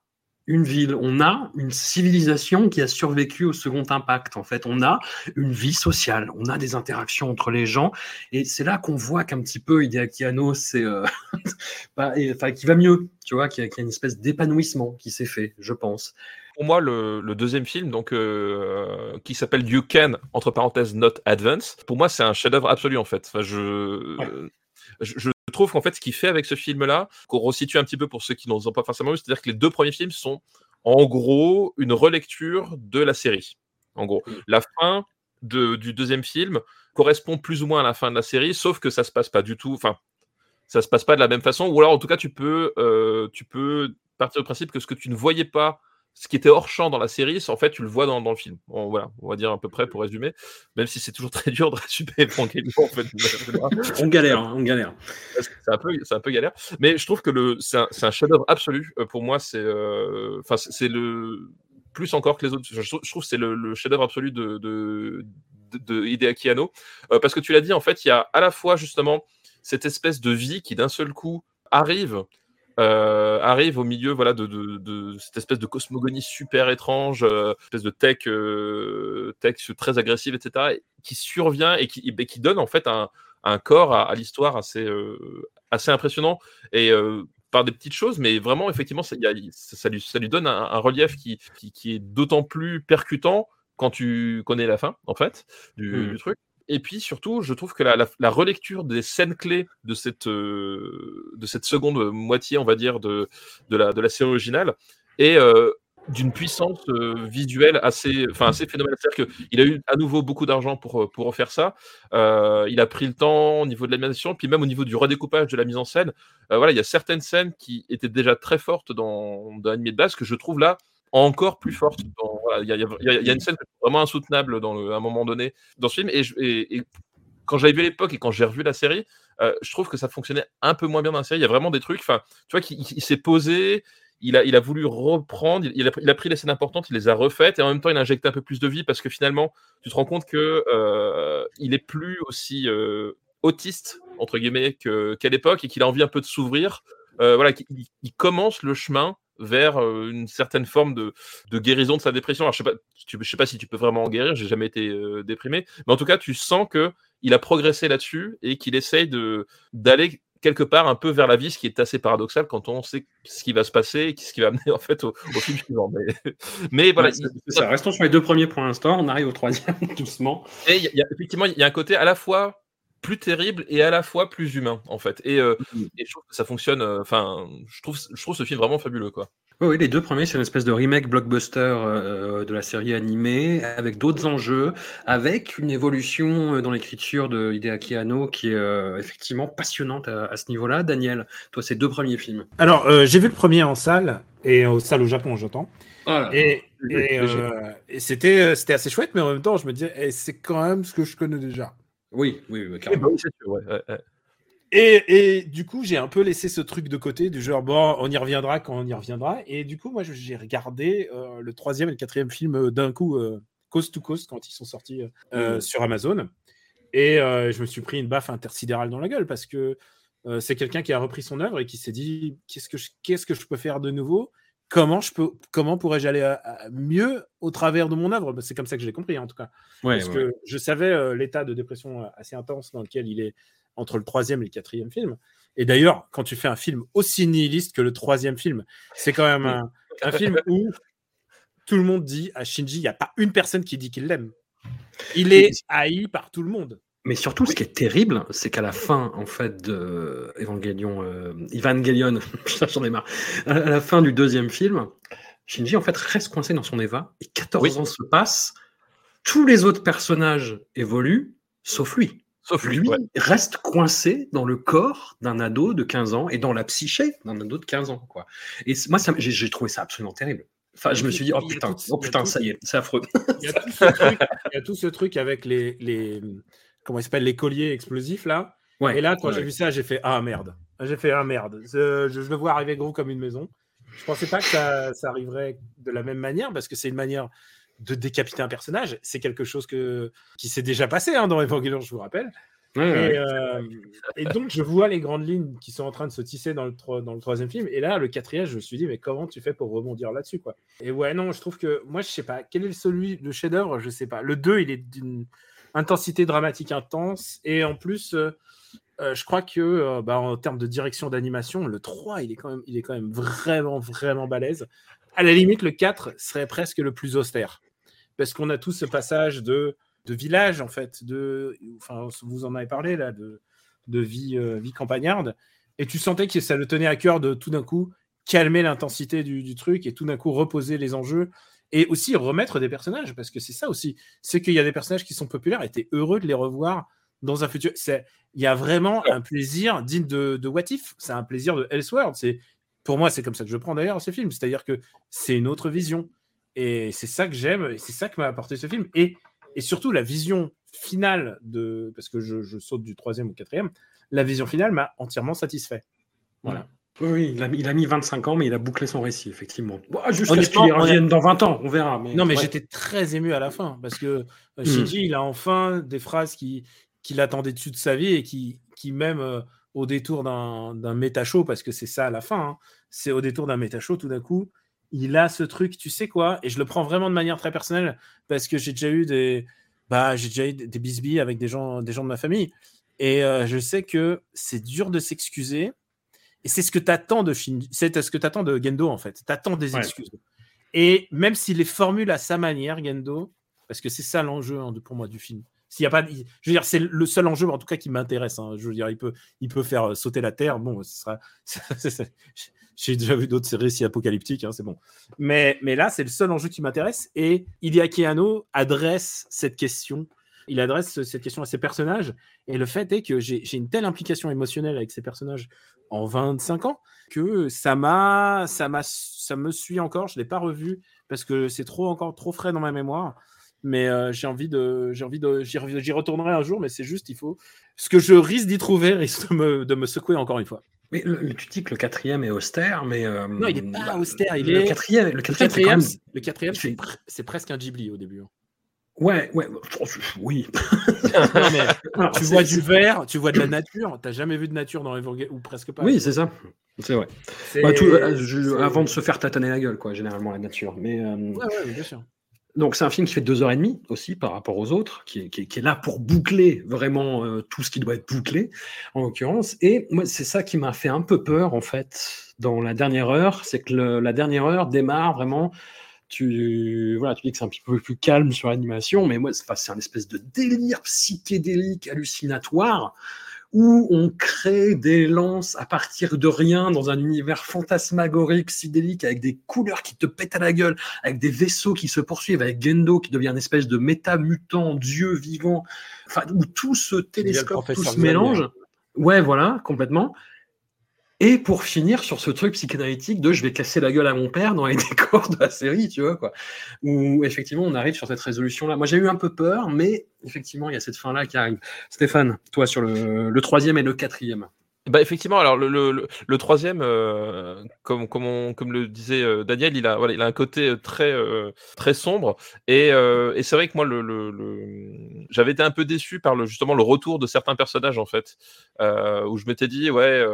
une ville, on a une civilisation qui a survécu au second impact. En fait, on a une vie sociale, on a des interactions entre les gens, et c'est là qu'on voit qu'un petit peu Hideaki Anno, c'est, euh, bah, enfin, qui va mieux, tu vois, qu'il y, y a une espèce d'épanouissement qui s'est fait, je pense. Pour moi, le, le deuxième film, donc euh, qui s'appelle You Can entre parenthèses Not Advance, pour moi, c'est un chef-d'œuvre absolu en fait. Enfin, je, je, je trouve qu'en fait, ce qu'il fait avec ce film-là, qu'on resitue un petit peu pour ceux qui n'ont pas forcément vu, c'est-à-dire que les deux premiers films sont en gros une relecture de la série. En gros, la fin de- du deuxième film correspond plus ou moins à la fin de la série, sauf que ça se passe pas du tout. Enfin, ça se passe pas de la même façon. Ou alors, en tout cas, tu peux, euh, tu peux partir du principe que ce que tu ne voyais pas, ce qui était hors champ dans la série, c'est- en fait, tu le vois dans, dans le film. Bon, voilà, on va dire à peu près pour résumer, même si c'est toujours très dur de résumer en fait. On galère, hein, on galère. C'est un, peu, c'est un peu galère. Mais je trouve que le, c'est un, chef-d'œuvre absolu. Euh, Pour moi, c'est, euh, enfin, c'est- c'est le plus encore que les autres. Je, je trouve que c'est le, le chef-d'œuvre absolu de, de, de, de Hideaki Anno. Euh, parce que tu l'as dit, en fait, il y a à la fois justement cette espèce de vie qui d'un seul coup arrive. Euh, arrive au milieu voilà de, de, de cette espèce de cosmogonie super étrange, euh, espèce de tech, euh, tech très agressive, etc., et qui survient et qui, et qui donne en fait un, un corps à, à l'histoire assez, euh, assez impressionnant et par des petites choses, mais vraiment, effectivement, ça, il y a- ça, ça lui, ça lui donne un, un relief qui, qui, qui est d'autant plus percutant quand tu connais la fin, en fait, du, Mm. du truc. Et puis surtout, je trouve que la, relecture des scènes clés de cette, euh, de cette seconde moitié, on va dire, de, de, la, de la série originale est euh, d'une puissance euh, visuelle assez, assez phénoménale. C'est-à-dire qu'il a eu à nouveau beaucoup d'argent pour, pour refaire ça. Il a pris le temps au niveau de l'animation, puis même au niveau du redécoupage de la mise en scène. Voilà, il y a certaines scènes qui étaient déjà très fortes dans, dans l'animé de base que je trouve là encore plus voilà, Il y, a, une scène vraiment insoutenable dans le, à un moment donné dans ce film. Et, quand j'avais vu à l'époque et quand j'ai revu la série, euh, je trouve que ça fonctionnait un peu moins bien dans la série. Il y a vraiment des trucs, enfin, tu vois, qu'il il- il s'est posé, il a, voulu reprendre, il, a, pris les scènes importantes, il les a refaites, et en même temps, il a injecté un peu plus de vie parce que finalement, tu te rends compte que euh, il est plus aussi euh, autiste entre guillemets qu'à l'époque et qu'il a envie un peu de s'ouvrir. Euh, voilà, il commence le chemin vers euh, une certaine forme de, de guérison de sa dépression. Alors, je sais pas, tu- je sais pas si tu peux vraiment en guérir, j'ai jamais été euh, déprimé, mais en tout cas, tu sens que il a progressé là-dessus et qu'il essaye d'aller quelque part un peu vers la vie, ce qui est assez paradoxal quand on sait ce qui va se passer et ce qui va amener en fait au, au film suivant. Mais, mais voilà, Ouais, ça. Restons sur les deux premiers pour l'instant. On arrive au troisième doucement. et a- y a- effectivement, il y a un côté à la fois plus terrible et à la fois plus humain, en fait. Et, euh, et je trouve que ça fonctionne. euh, Enfin, je trouve, je trouve ce film vraiment fabuleux, quoi. Oui, oui, les deux premiers, c'est une espèce de remake blockbuster euh, de la série animée, avec d'autres enjeux, avec une évolution dans l'écriture de Hideaki Anno qui est euh, effectivement passionnante à, à ce niveau-là. Daniel, toi, ces deux premiers films. Alors, euh, j'ai vu le premier en salle, et au salle au Japon, j'entends. Voilà. Et, euh, c'était c'était assez chouette, mais en même temps, je me disais, eh, c'est quand même ce que je connais déjà. Oui, oui, oui, Eh carrément. ben oui, c'est sûr, ouais, ouais, ouais. Et, et du coup, j'ai un peu laissé ce truc de côté, du genre, bon, on y reviendra quand on y reviendra. Et du coup, moi, je- j'ai regardé euh, le troisième et le quatrième film euh, d'un coup, euh, Coast to Coast, quand ils sont sortis euh, Mhm. sur Amazon. Et euh, je me suis pris une baffe intersidérale dans la gueule parce que euh, c'est quelqu'un qui a repris son œuvre et qui s'est dit qu'est-ce que je, qu'est-ce que je peux faire de nouveau? Comment je peux, comment pourrais-je aller à- à mieux au travers de mon œuvre? Bah, C'est comme ça que je l'ai compris, en tout cas. Ouais, Parce ouais. que je savais euh, l'état de dépression euh, assez intense dans lequel il est entre le troisième et le quatrième film. Et d'ailleurs, quand tu fais un film aussi nihiliste que le troisième film, c'est quand même un, un film où tout le monde dit à Shinji, il n'y a pas une personne qui dit qu'il l'aime. Il est haï par tout le monde. Mais surtout, ce qui est terrible, c'est qu'à la fin, en fait, de Evangelion, euh, Evangelion, j'en ai marre, à la fin du deuxième film, Shinji, en fait, reste coincé dans son Eva, et 14 Oui. ans se passent, tous les autres personnages évoluent, sauf lui. Sauf lui, Lui ouais. reste coincé dans le corps d'un ado de 15 ans et dans la psyché d'un ado de 15 ans, quoi. Et moi, j'ai trouvé ça absolument terrible. Enfin, je me suis dit, oh putain, tout- oh putain, ça y est, c'est affreux. Il y a tout ce truc, il y a tout ce truc avec les, les comment il s'appelle les colliers explosifs là. Ouais, Et là, quand ouais. j'ai vu ça, j'ai fait ah merde. J'ai fait ah merde. Je, je le vois arriver gros comme une maison. Je pensais pas que ça, ça arriverait de la même manière parce que c'est une manière de décapiter un personnage. C'est quelque chose que, qui s'est déjà passé hein, dans Evangelion, je vous rappelle. Ouais. Euh, et donc, je vois les grandes lignes qui sont en train de se tisser dans le, tro- dans le troisième film. Et là, le quatrième, je me suis dit, mais comment tu fais pour rebondir là-dessus quoi? Et ouais, non, je trouve que moi, je sais pas. Quel est celui, le chef-d'œuvre? Je sais pas. Le 2, il est d'une intensité dramatique intense. Et en plus, euh, euh, je crois que euh, bah, en termes de direction d'animation, le 3, il est, quand même, il est quand même vraiment, vraiment balèze. À la limite, le 4 serait presque le plus austère. Parce qu'on a tout ce passage de, de village, en fait, de, enfin, vous en avez parlé, là, de, de vie, vie campagnarde. Et tu sentais que ça le tenait à cœur de tout d'un coup calmer l'intensité du, du truc et tout d'un coup reposer les enjeux et aussi remettre des personnages parce que c'est ça aussi. C'est qu'il y a des personnages qui sont populaires et t'es heureux de les revoir dans un futur. C'est il y a vraiment un plaisir digne de, de What If. C'est un plaisir de Elseworld c'est pour moi c'est comme ça que je prends d'ailleurs ces films. C'est à dire que c'est une autre vision. Et c'est ça que j'aime et c'est ça que m'a apporté ce film. Et, et surtout la vision finale de parce que je, je saute du troisième au quatrième la vision finale m'a entièrement satisfait. Voilà oui, il a, mis- il a mis 25 ans, mais il a bouclé son récit, effectivement. Bon, Jusqu'à ce qu'il on a- revienne dans 20 ans, on verra. Mais, Non, mais ouais. j'étais très ému à la fin parce que euh, Hmm. Shinji, il a enfin des phrases qui, qui l'attendaient dessus de sa vie et qui, qui même euh, au détour d'un d'un méta show, parce que c'est ça à la fin, hein, c'est au détour d'un méta show, tout d'un coup, il a ce truc, tu sais quoi, et je le prends vraiment de manière très personnelle parce que j'ai déjà eu des, bah, j'ai déjà eu des des bisbilles avec des gens, des gens de ma famille et euh, je sais que c'est dur de s'excuser. Et c'est ce que tu attends de Shinji, c'est ce que tu attends de Gendo en fait. Tu attends des Ouais. excuses. Et même s'il les formule à sa manière, Gendo, Parce que c'est ça l'enjeu hein, pour moi du film. S'il y a pas, je veux dire, c'est le seul enjeu en tout cas qui m'intéresse. hein. Je veux dire, il peut, il peut faire euh, sauter la terre. Bon, ce sera. J'ai déjà vu d'autres récits apocalyptiques, hein, c'est bon. Mais, mais là, c'est le seul enjeu qui m'intéresse. Et Hideaki Anno adresse cette question. Il adresse cette question à ses personnages. Et le fait est que j'ai une telle implication émotionnelle avec ces personnages en 25 ans que ça m'a, ça m'a, ça me suit encore. Je l'ai pas revu parce que c'est trop encore trop frais dans ma mémoire. Mais euh, j'ai envie de, j'ai envie de, j'y retournerai un jour. Mais c'est juste, il faut, ce que je risque d'y trouver risque de me, de me secouer encore une fois. Mais le- tu dis que le quatrième est austère, mais. euh, Non, il est pas bah, austère, il le est- Quatrième, le quatrième, le quatrième, c'est presque un Ghibli au début. Ouais, ouais, oui. Non, mais Alors, tu vois du vert, tu vois de la nature. T'as jamais vu de nature dans Evangelion ou presque pas. Oui, c'est ça. C'est vrai. Bah, tout- euh, je- avant de se faire tâtonner la gueule, quoi, généralement, la nature. Mais, euh, Ouais, ouais, bien sûr. Donc c'est un film qui fait deux heures et demie aussi par rapport aux autres, qui est, qui est- qui est là pour boucler vraiment euh, tout ce qui doit être bouclé, en l'occurrence. Et moi, c'est ça qui m'a fait un peu peur, en fait, dans la dernière heure, c'est que le- la dernière heure démarre vraiment... Tu, voilà, tu dis que c'est un petit peu plus calme sur l'animation, mais moi, c'est un espèce de délire psychédélique hallucinatoire où on crée des lances à partir de rien dans un univers fantasmagorique, psychédélique, avec des couleurs qui te pètent à la gueule, avec des vaisseaux qui se poursuivent, avec Gendo qui devient une espèce de méta-mutant, dieu vivant, enfin, où tout se télescope, tout se mélange. Ouais, voilà, complètement. Et pour finir sur ce truc psychanalytique de je vais casser la gueule à mon père dans les décors de la série, tu vois, quoi. Où effectivement on arrive sur cette résolution-là. Moi j'ai eu un peu peur, mais effectivement il y a cette fin-là qui arrive. Stéphane, toi sur le, le troisième et le quatrième. Bah effectivement, alors le, le, le- troisième, euh, comme, comme, on- comme le disait euh, Daniel, il a, voilà, il a un côté très, euh, très sombre. Et, et c'est vrai que moi, le, le, j'avais été un peu déçu par le, justement le retour de certains personnages, en fait, où je m'étais dit, ouais,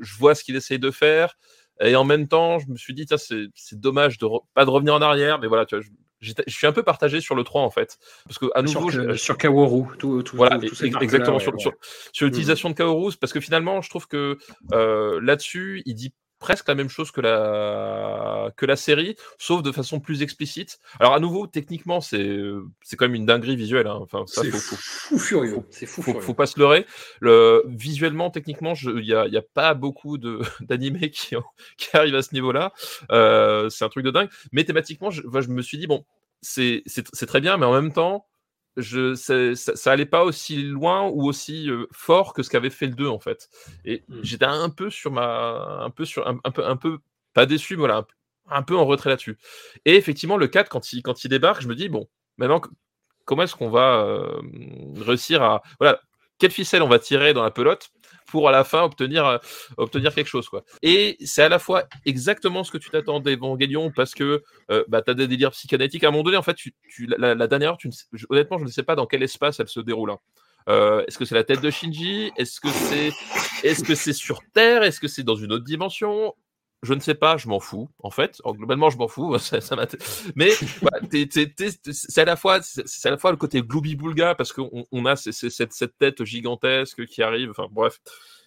je vois ce qu'il essaye de faire. Et en même temps, je me suis dit, tiens, c'est dommage de pas de revenir en arrière, mais voilà, tu vois, je suis un peu partagé sur le 3, en fait. Parce que, à nouveau, sur, je- sur Kaworu, tout, tout, voilà, tout- tout e- ex- exactement ouais, sur, ouais. sur, sur l'utilisation de Kaoru, parce que finalement, je trouve que euh, là-dessus, il dit presque la même chose que la que la série, sauf de façon plus explicite. Alors à nouveau, techniquement, c'est c'est quand même une dinguerie visuelle. hein. Enfin, ça, C'est faut, faut, fou furieux. C'est fou faut, furieux. faut pas se leurrer. Le, visuellement, techniquement, il y a, y a pas beaucoup de d'animés qui, ont- qui arrivent à ce niveau-là. Euh, c'est un truc de dingue. Mais thématiquement, je, me suis dit bon, c'est c'est c'est très bien, mais en même temps, je, ça, ça allait pas aussi loin ou aussi euh, fort que ce qu'avait fait le 2 en fait. Et Mm. j'étais un peu sur ma, un peu sur, un, un peu, un peu pas déçu, mais voilà, un, peu- un peu en retrait là-dessus. Et effectivement, le 4 quand il, quand il débarque, je me dis bon, maintenant comment est-ce qu'on va euh, réussir à, voilà, quelle ficelle on va tirer dans la pelote pour à la fin obtenir, euh, quelque chose. Et c'est à la fois exactement ce que tu t'attends d'Evangelion parce que euh, bah, tu as des délires psychanalytiques. À un moment donné, en fait, tu, la, dernière heure, tu honnêtement, je ne sais pas dans quel espace elle se déroule. hein. Euh, est-ce que c'est la tête de Shinji? Est-ce que c'est est-ce que c'est sur Terre? Est-ce que c'est dans une autre dimension? Je ne sais pas, je m'en fous, en fait. Globalement, je m'en fous. Ça, Mais c'est à la fois, c'est à la fois le côté glooby boulga parce qu'on on a cette, cette tête gigantesque qui arrive. Enfin, bref,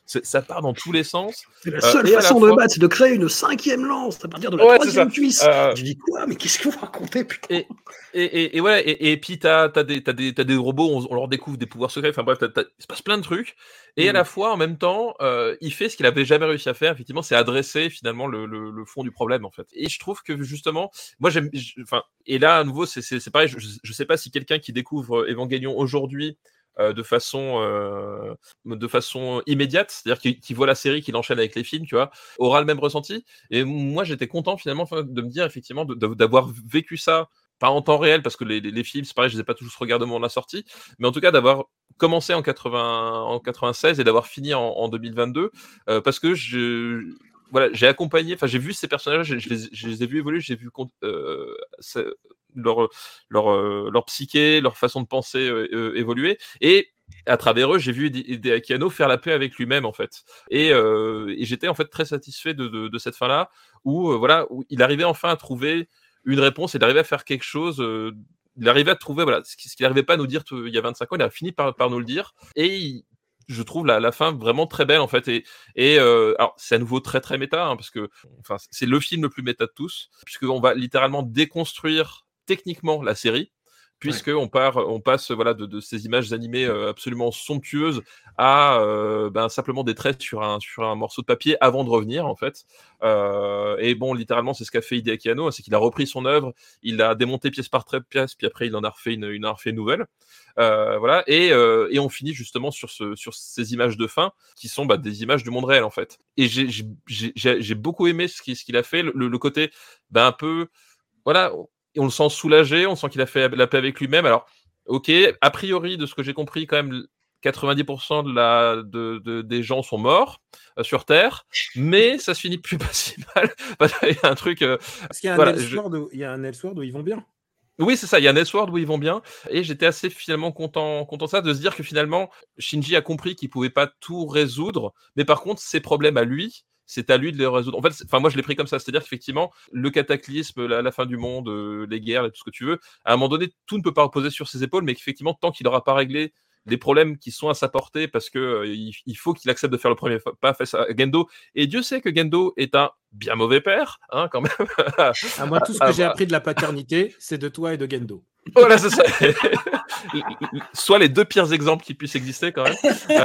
ça part dans tous les sens. C'est la Euh, seule la façon de fois- battre, c'est de créer une cinquième lance à partir de la Ouais, troisième cuisse. Euh, Je dis quoi? Mais qu'est-ce que vous racontez, putain? Et, et, et, et puis t'as as des, des, des robots, on, on leur découvre des pouvoirs secrets, enfin bref, il se passe plein de trucs. Et à Mm. la fois, en même temps, euh, il fait ce qu'il avait jamais réussi à faire, effectivement, c'est adresser finalement le, le, le fond du problème, en fait. Et je trouve que justement, moi j'aime, enfin, et là, à nouveau, c'est- pareil, je, je sais pas si quelqu'un qui découvre Evangelion aujourd'hui, euh, de façon euh, de façon immédiate, c'est-à-dire qu'il voit la série, qu'il enchaîne avec les films, tu vois, aura le même ressenti. Et moi, j'étais content finalement de me dire effectivement d'avoir vécu ça pas en temps réel parce que les, les- films, c'est pareil, je les ai pas tous regardés au moment de la sortie, mais en tout cas d'avoir commencé en 80, en 96 et d'avoir fini en, en 2022 euh, parce que je voilà, j'ai accompagné, enfin j'ai vu ces personnages, je, je les, ai vus évoluer, j'ai vu euh, leur leur euh, leur psyché, leur façon de penser euh, euh, évoluer et à travers eux, j'ai vu Hideaki Anno faire la paix avec lui-même en fait. Et, euh, et j'étais en fait très satisfait de, de, cette fin-là, où euh, voilà, où il arrivait enfin à trouver une réponse, il arrivait à faire quelque chose. euh, il arrivait à trouver voilà ce qui- ce qu'il n'arrivait pas à nous dire il y a 25 ans, il a fini par, par nous le dire. Et je trouve la, fin vraiment très belle en fait. Et, et euh, c'est à nouveau très très méta hein, parce que enfin c'est le film le plus méta de tous, puisqu'on va littéralement déconstruire techniquement la série puisque on part, on passe voilà de, de ces images animées euh, absolument somptueuses à euh, ben, simplement des traits sur un sur un morceau de papier avant de revenir en fait. Euh, et bon, littéralement, c'est ce qu'a fait Hideaki Anno, c'est qu'il a repris son œuvre, il a démonté pièce par pièce, puis après il en a refait une, une, a refait une nouvelle. Voilà, et, et, on finit justement sur, ce, sur ces images de fin qui sont bah, des images du monde réel en fait. Et j'ai beaucoup aimé ce qu'il ce qu'il a fait, le, le côté bah, un peu, voilà, on le sent soulagé, on sent qu'il a fait la paix avec lui-même. Alors, ok, a priori, de ce que j'ai compris, quand même, 90% de la, de, de, des gens sont morts euh, sur Terre, mais ça se finit plus pas si mal. il y a un truc. Euh, Parce qu'il y a un voilà, je... où, il y a un Elseworld où ils vont bien. Oui, c'est ça. Il y a un Elseworld où ils vont bien, et j'étais assez finalement content, content de ça, de se dire que finalement Shinji a compris qu'il pouvait pas tout résoudre, mais par contre ses problèmes à lui, c'est à lui de les résoudre. En fait, enfin moi je l'ai pris comme ça, c'est-à-dire qu'effectivement le cataclysme, la, la, fin du monde, euh, les guerres, tout ce que tu veux, à un moment donné tout ne peut pas reposer sur ses épaules, mais qu'effectivement tant qu'il n'aura pas réglé les problèmes qui sont à sa portée parce que euh, il, il, faut qu'il accepte de faire le premier pas face à Gendo. Et Dieu sait que Gendo est un bien mauvais père, hein, quand même. à moi, tout ce que j'ai appris de la paternité, c'est de toi et de Gendo. Voilà, c'est ça. Soit les deux pires exemples qui puissent exister quand même.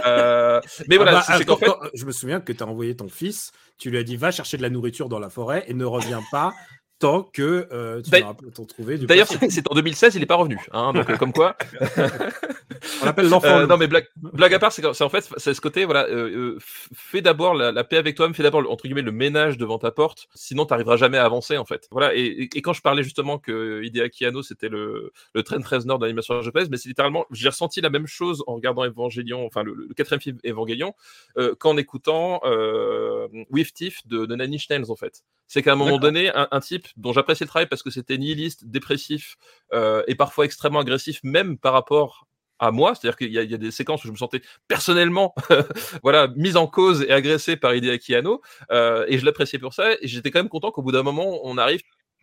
Euh, mais voilà, ah bah, c'est fait... je me souviens que tu as envoyé ton fils, tu lui as dit va chercher de la nourriture dans la forêt et ne reviens pas tant que euh, tu n'auras pas trouvé. D'ailleurs, c'est en 2016, il n'est pas revenu. Hein, donc, euh, comme quoi. On l'appelle l'enfant. Euh, non, mais blague, blague à part, c'est en fait, c'est ce côté, voilà, euh, fais d'abord la, la, paix avec toi-même, fais d'abord, entre guillemets, le ménage devant ta porte, sinon tu n'arriveras jamais à avancer, en fait. Voilà, et, et, et, quand je parlais justement que Hideaki Anno, c'était le, le train 13 Nord d'animation japonaise, mais c'est littéralement, j'ai ressenti la même chose en regardant Evangelion, enfin, le, le quatrième film Evangelion, euh, qu'en écoutant euh, With Tiff de, de Nanny Schnells, en fait. C'est qu'à un moment donné, un, un, type dont j'appréciais le travail parce que c'était nihiliste, dépressif euh, et parfois extrêmement agressif, même par rapport à moi, c'est-à-dire qu'il y, y, a des séquences où je me sentais personnellement, voilà, mise en cause et agressé par Hideaki Anno, euh, et je l'appréciais pour ça, et j'étais quand même content qu'au bout d'un moment, on arrive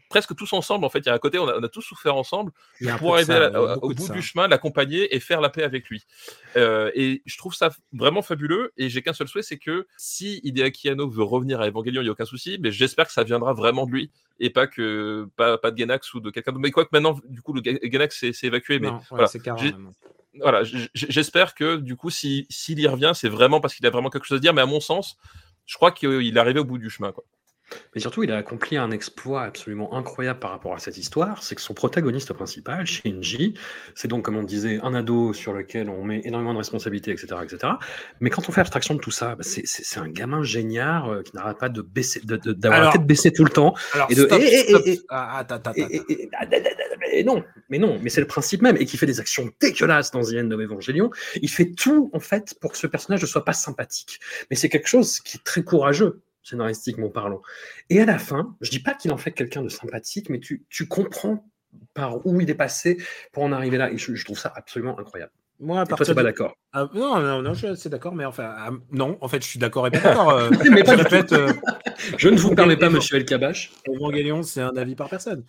presque tous ensemble. En fait, il y a un côté, on a, on a tous souffert ensemble pour arriver ça, la, au bout du chemin, l'accompagner et faire la paix avec lui. Euh, et je trouve ça vraiment fabuleux. Et j'ai qu'un seul souhait, c'est que si Hideaki Anno veut revenir à Evangelion, il n'y a aucun souci. Mais j'espère que ça viendra vraiment de lui et pas que pas, pas de Genax ou de quelqu'un d'autre. Mais quoi que maintenant, du coup, le Genax s'est évacué. Mais ouais, voilà, voilà, j'espère que du coup, s'il si, y revient, c'est vraiment parce qu'il a vraiment quelque chose à dire. Mais à mon sens, je crois qu'il est arrivé au bout du chemin. Quoi. Mais surtout, il a accompli un exploit absolument incroyable par rapport à cette histoire, c'est que son protagoniste principal, Shinji, c'est donc, comme on disait, un ado sur lequel on met énormément de responsabilités, etc., etc. Mais quand on fait abstraction de tout ça, bah c'est un gamin génial euh, qui n'arrête pas de baisser, d'avoir la tête baissée tout le temps. Alors, de, stop, stop. Ah, attends, attends, et non, mais non, mais c'est le principe même, et qui fait des actions dégueulasses dans The End of Evangelion. Il fait tout, en fait, pour que ce personnage ne soit pas sympathique. Mais c'est quelque chose qui est très courageux, scénaristiquement parlant. Et à la fin, je dis pas qu'il en fait quelqu'un de sympathique, mais tu, tu comprends par où il est passé pour en arriver là. Et je, je trouve ça absolument incroyable. Moi, à Et toi, partir t'es pas de- d'accord? Ah, non, non, non, je suis assez d'accord, mais enfin, ah, non, en fait, je suis d'accord et pas d'accord. euh, Mais pas je du répète, euh, Je ne vous permets pas, monsieur El Kabash. Evangelion, c'est un avis par personne.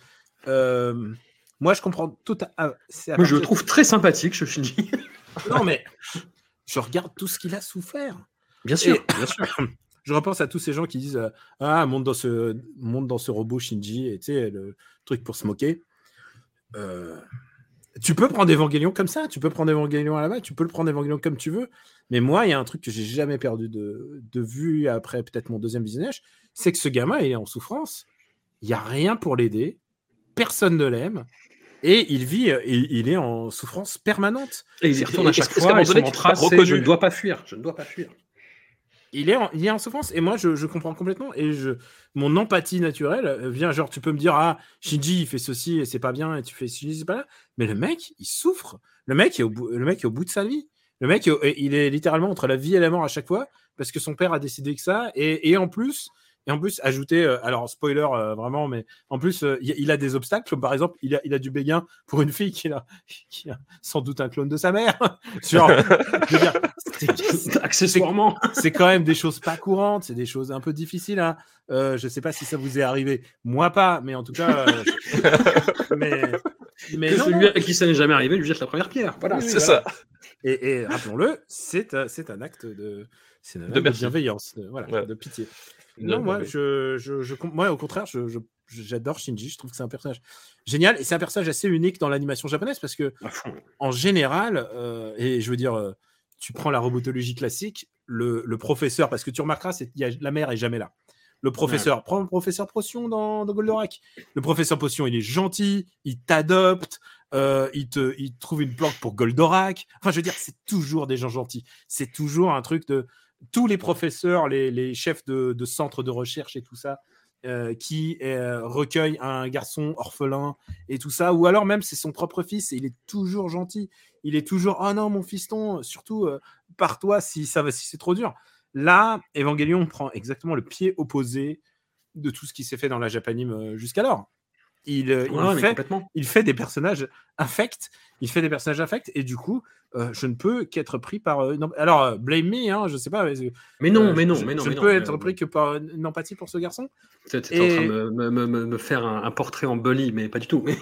Euh, moi, je comprends tout à, ah, à je le partir- trouve très sympathique, ce Shinji. Non, mais je regarde tout ce qu'il a souffert. Bien sûr, Et- bien sûr. Je repense à tous ces gens qui disent euh, Ah, monte dans, ce, monte dans ce robot Shinji, et tu sais, le truc pour se moquer. Euh, tu peux prendre Evangelion comme ça, tu peux prendre Evangelion à la base, tu peux le prendre Evangelion comme tu veux. Mais moi, il y a un truc que j'ai jamais perdu de, de vue après peut-être mon deuxième visionnage, c'est que ce gamin, il est en souffrance. Il n'y a rien pour l'aider. Personne ne l'aime. Et il vit, euh, il, il est en souffrance permanente. Et il y retourne à chaque un fois, moment donné, tu c'est reconnu je ne dois pas fuir, je ne dois pas fuir. Il est en, il est en souffrance. Et moi je, comprends complètement. Et je mon empathie naturelle euh, vient genre tu peux me dire ah Shinji il fait ceci et c'est pas bien et tu fais Shinji c'est pas là mais le mec il souffre. Le mec est au bout, le mec est au bout de sa vie. Le mec il est littéralement entre la vie et la mort à chaque fois parce que son père a décidé que ça. Et en plus et en plus ajouter euh, alors spoiler euh, vraiment mais en plus euh, il, a des obstacles comme par exemple il a, il a du béguin pour une fille qui a, qui a sans doute un clone de sa mère genre dire, c'est- Accessoirement. c'est quand même des choses pas courantes, c'est des choses un peu difficiles. Hein. Euh, je sais pas si ça vous est arrivé, moi pas, mais en tout cas, euh, mais, mais Que non, celui non. à qui ça n'est jamais arrivé lui jette la première pierre. Voilà. Oui, C'est voilà. ça. Et, et rappelons-le, c'est un- c'est un acte de C'est bienveillance, de, voilà, Ouais. de pitié. Non, moi, ouais. je, je, moi, au contraire, je, j'adore Shinji. Je trouve que c'est un personnage génial et c'est un personnage assez unique dans l'animation japonaise parce que en général, euh, et je veux dire, euh, tu prends la robotologie classique, le, le professeur, parce que tu remarqueras, y a- la mère est jamais là. Le professeur, prends le professeur Potion dans, dans Goldorak. Le professeur Potion, il est gentil, il t'adopte, euh, il, te, il trouve une planque pour Goldorak. Enfin, je veux dire, c'est toujours des gens gentils. C'est toujours un truc de. Tous les professeurs, les, les chefs de, de centres de recherche et tout ça, euh, qui euh, recueillent un garçon orphelin et tout ça, ou alors même c'est son propre fils et il est toujours gentil. Il est toujours ah non mon fiston, surtout euh, par toi si ça va, si c'est trop dur. Là, Evangelion prend exactement le pied opposé de tout ce qui s'est fait dans la Japanime euh, jusqu'alors. Il, euh, fait, il fait des personnages infects, il fait des personnages infects, et du coup, euh, je ne peux qu'être pris par. euh, non, alors, euh, blame me, hein, je sais pas. mais, Mais non, euh, mais non, je, mais non. je ne peux être euh, pris que par euh, une empathie pour ce garçon. Tu es en train de me, me- me- me faire un, un portrait en bully, mais pas du tout.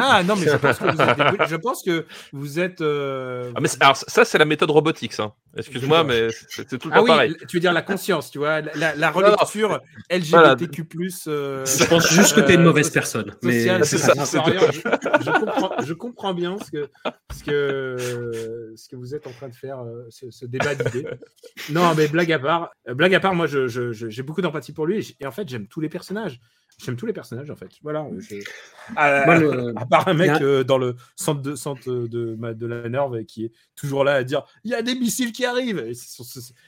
Ah non, mais je pense que vous êtes. des- je pense que vous êtes euh, Ah, mais alors, ça, c'est la méthode robotique, ça. Excuse-moi, mais c'est tout le Ah temps oui, pareil. tu veux dire la conscience, tu vois, la, la- la non, relecture LGBTQ+. euh, Je pense juste que tu es une euh, mauvaise personne. Mais social, c'est social, ça, c'est supérieur. Je, je comprends, je comprends bien ce que, ce, que, ce que vous êtes en train de faire, euh, ce, ce débat d'idées. Non, mais blague à part, euh, blague à part, moi, je- je- je- j'ai beaucoup d'empathie pour lui et, en fait, j'aime tous les personnages. J'aime tous les personnages, en fait. Voilà. à, Moi, le- à part un mec a- euh, dans le centre de, centre de, ma- de la Nerve qui est toujours là à dire il y a des missiles qui arrivent.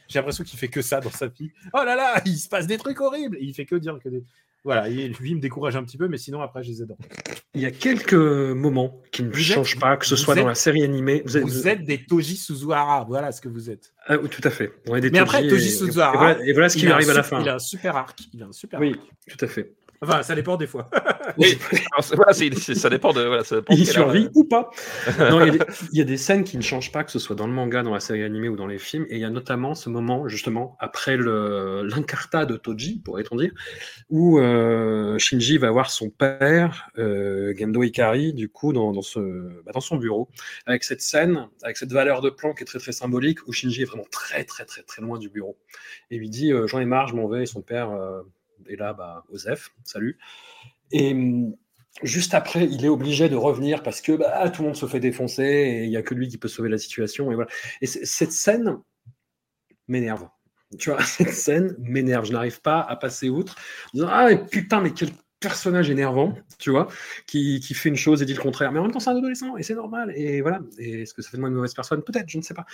J'ai l'impression qu'il fait que ça dans sa vie. Oh là là, il se passe des trucs horribles. Et il fait que dire que des. Voilà, et lui il me décourage un petit peu, mais sinon après je les adore. il y a quelques moments qui ne Vous changent êtes- pas, que ce soit dans la série animée. Vous êtes, Vous êtes des Toji Suzuhara, voilà ce que vous êtes. Ah, oui, tout à fait. On est des Mais après, Toji et- et, Suzuhara, voilà, et voilà ce qui lui arrive à la fin. Il a un super arc. Il a un super Oui, arc. tout à fait. Enfin, ça dépend des fois. Oui, ça dépend de. Voilà, ça dépend de Il survit euh, ou pas Non, il y, a des, il y a des scènes qui ne changent pas, que ce soit dans le manga, dans la série animée ou dans les films. Et il y a notamment ce moment, justement, après le- l'incarta de Toji, pourrait-on dire, où euh, Shinji va voir son père, euh, Gendo Ikari, du coup, dans, dans, ce, bah, dans son bureau, avec cette scène, avec cette valeur de plan qui est très très symbolique, où Shinji est vraiment très très très très loin du bureau. Et lui dit euh, J'en ai marre, je m'en vais. Et son père est là, bah, Osef, salut. Et hum, juste après, il est obligé de revenir parce que bah, tout le monde se fait défoncer et il n'y a que lui qui peut sauver la situation. Et, voilà. et cette scène m'énerve. Tu vois, cette scène m'énerve. Je n'arrive pas à passer outre. ah, putain, mais quel personnage énervant, tu vois, qui, qui fait une chose et dit le contraire. Mais en même temps, c'est un adolescent et c'est normal. Et voilà. Et est-ce que ça fait de moi une mauvaise personne? Peut-être, je ne sais pas.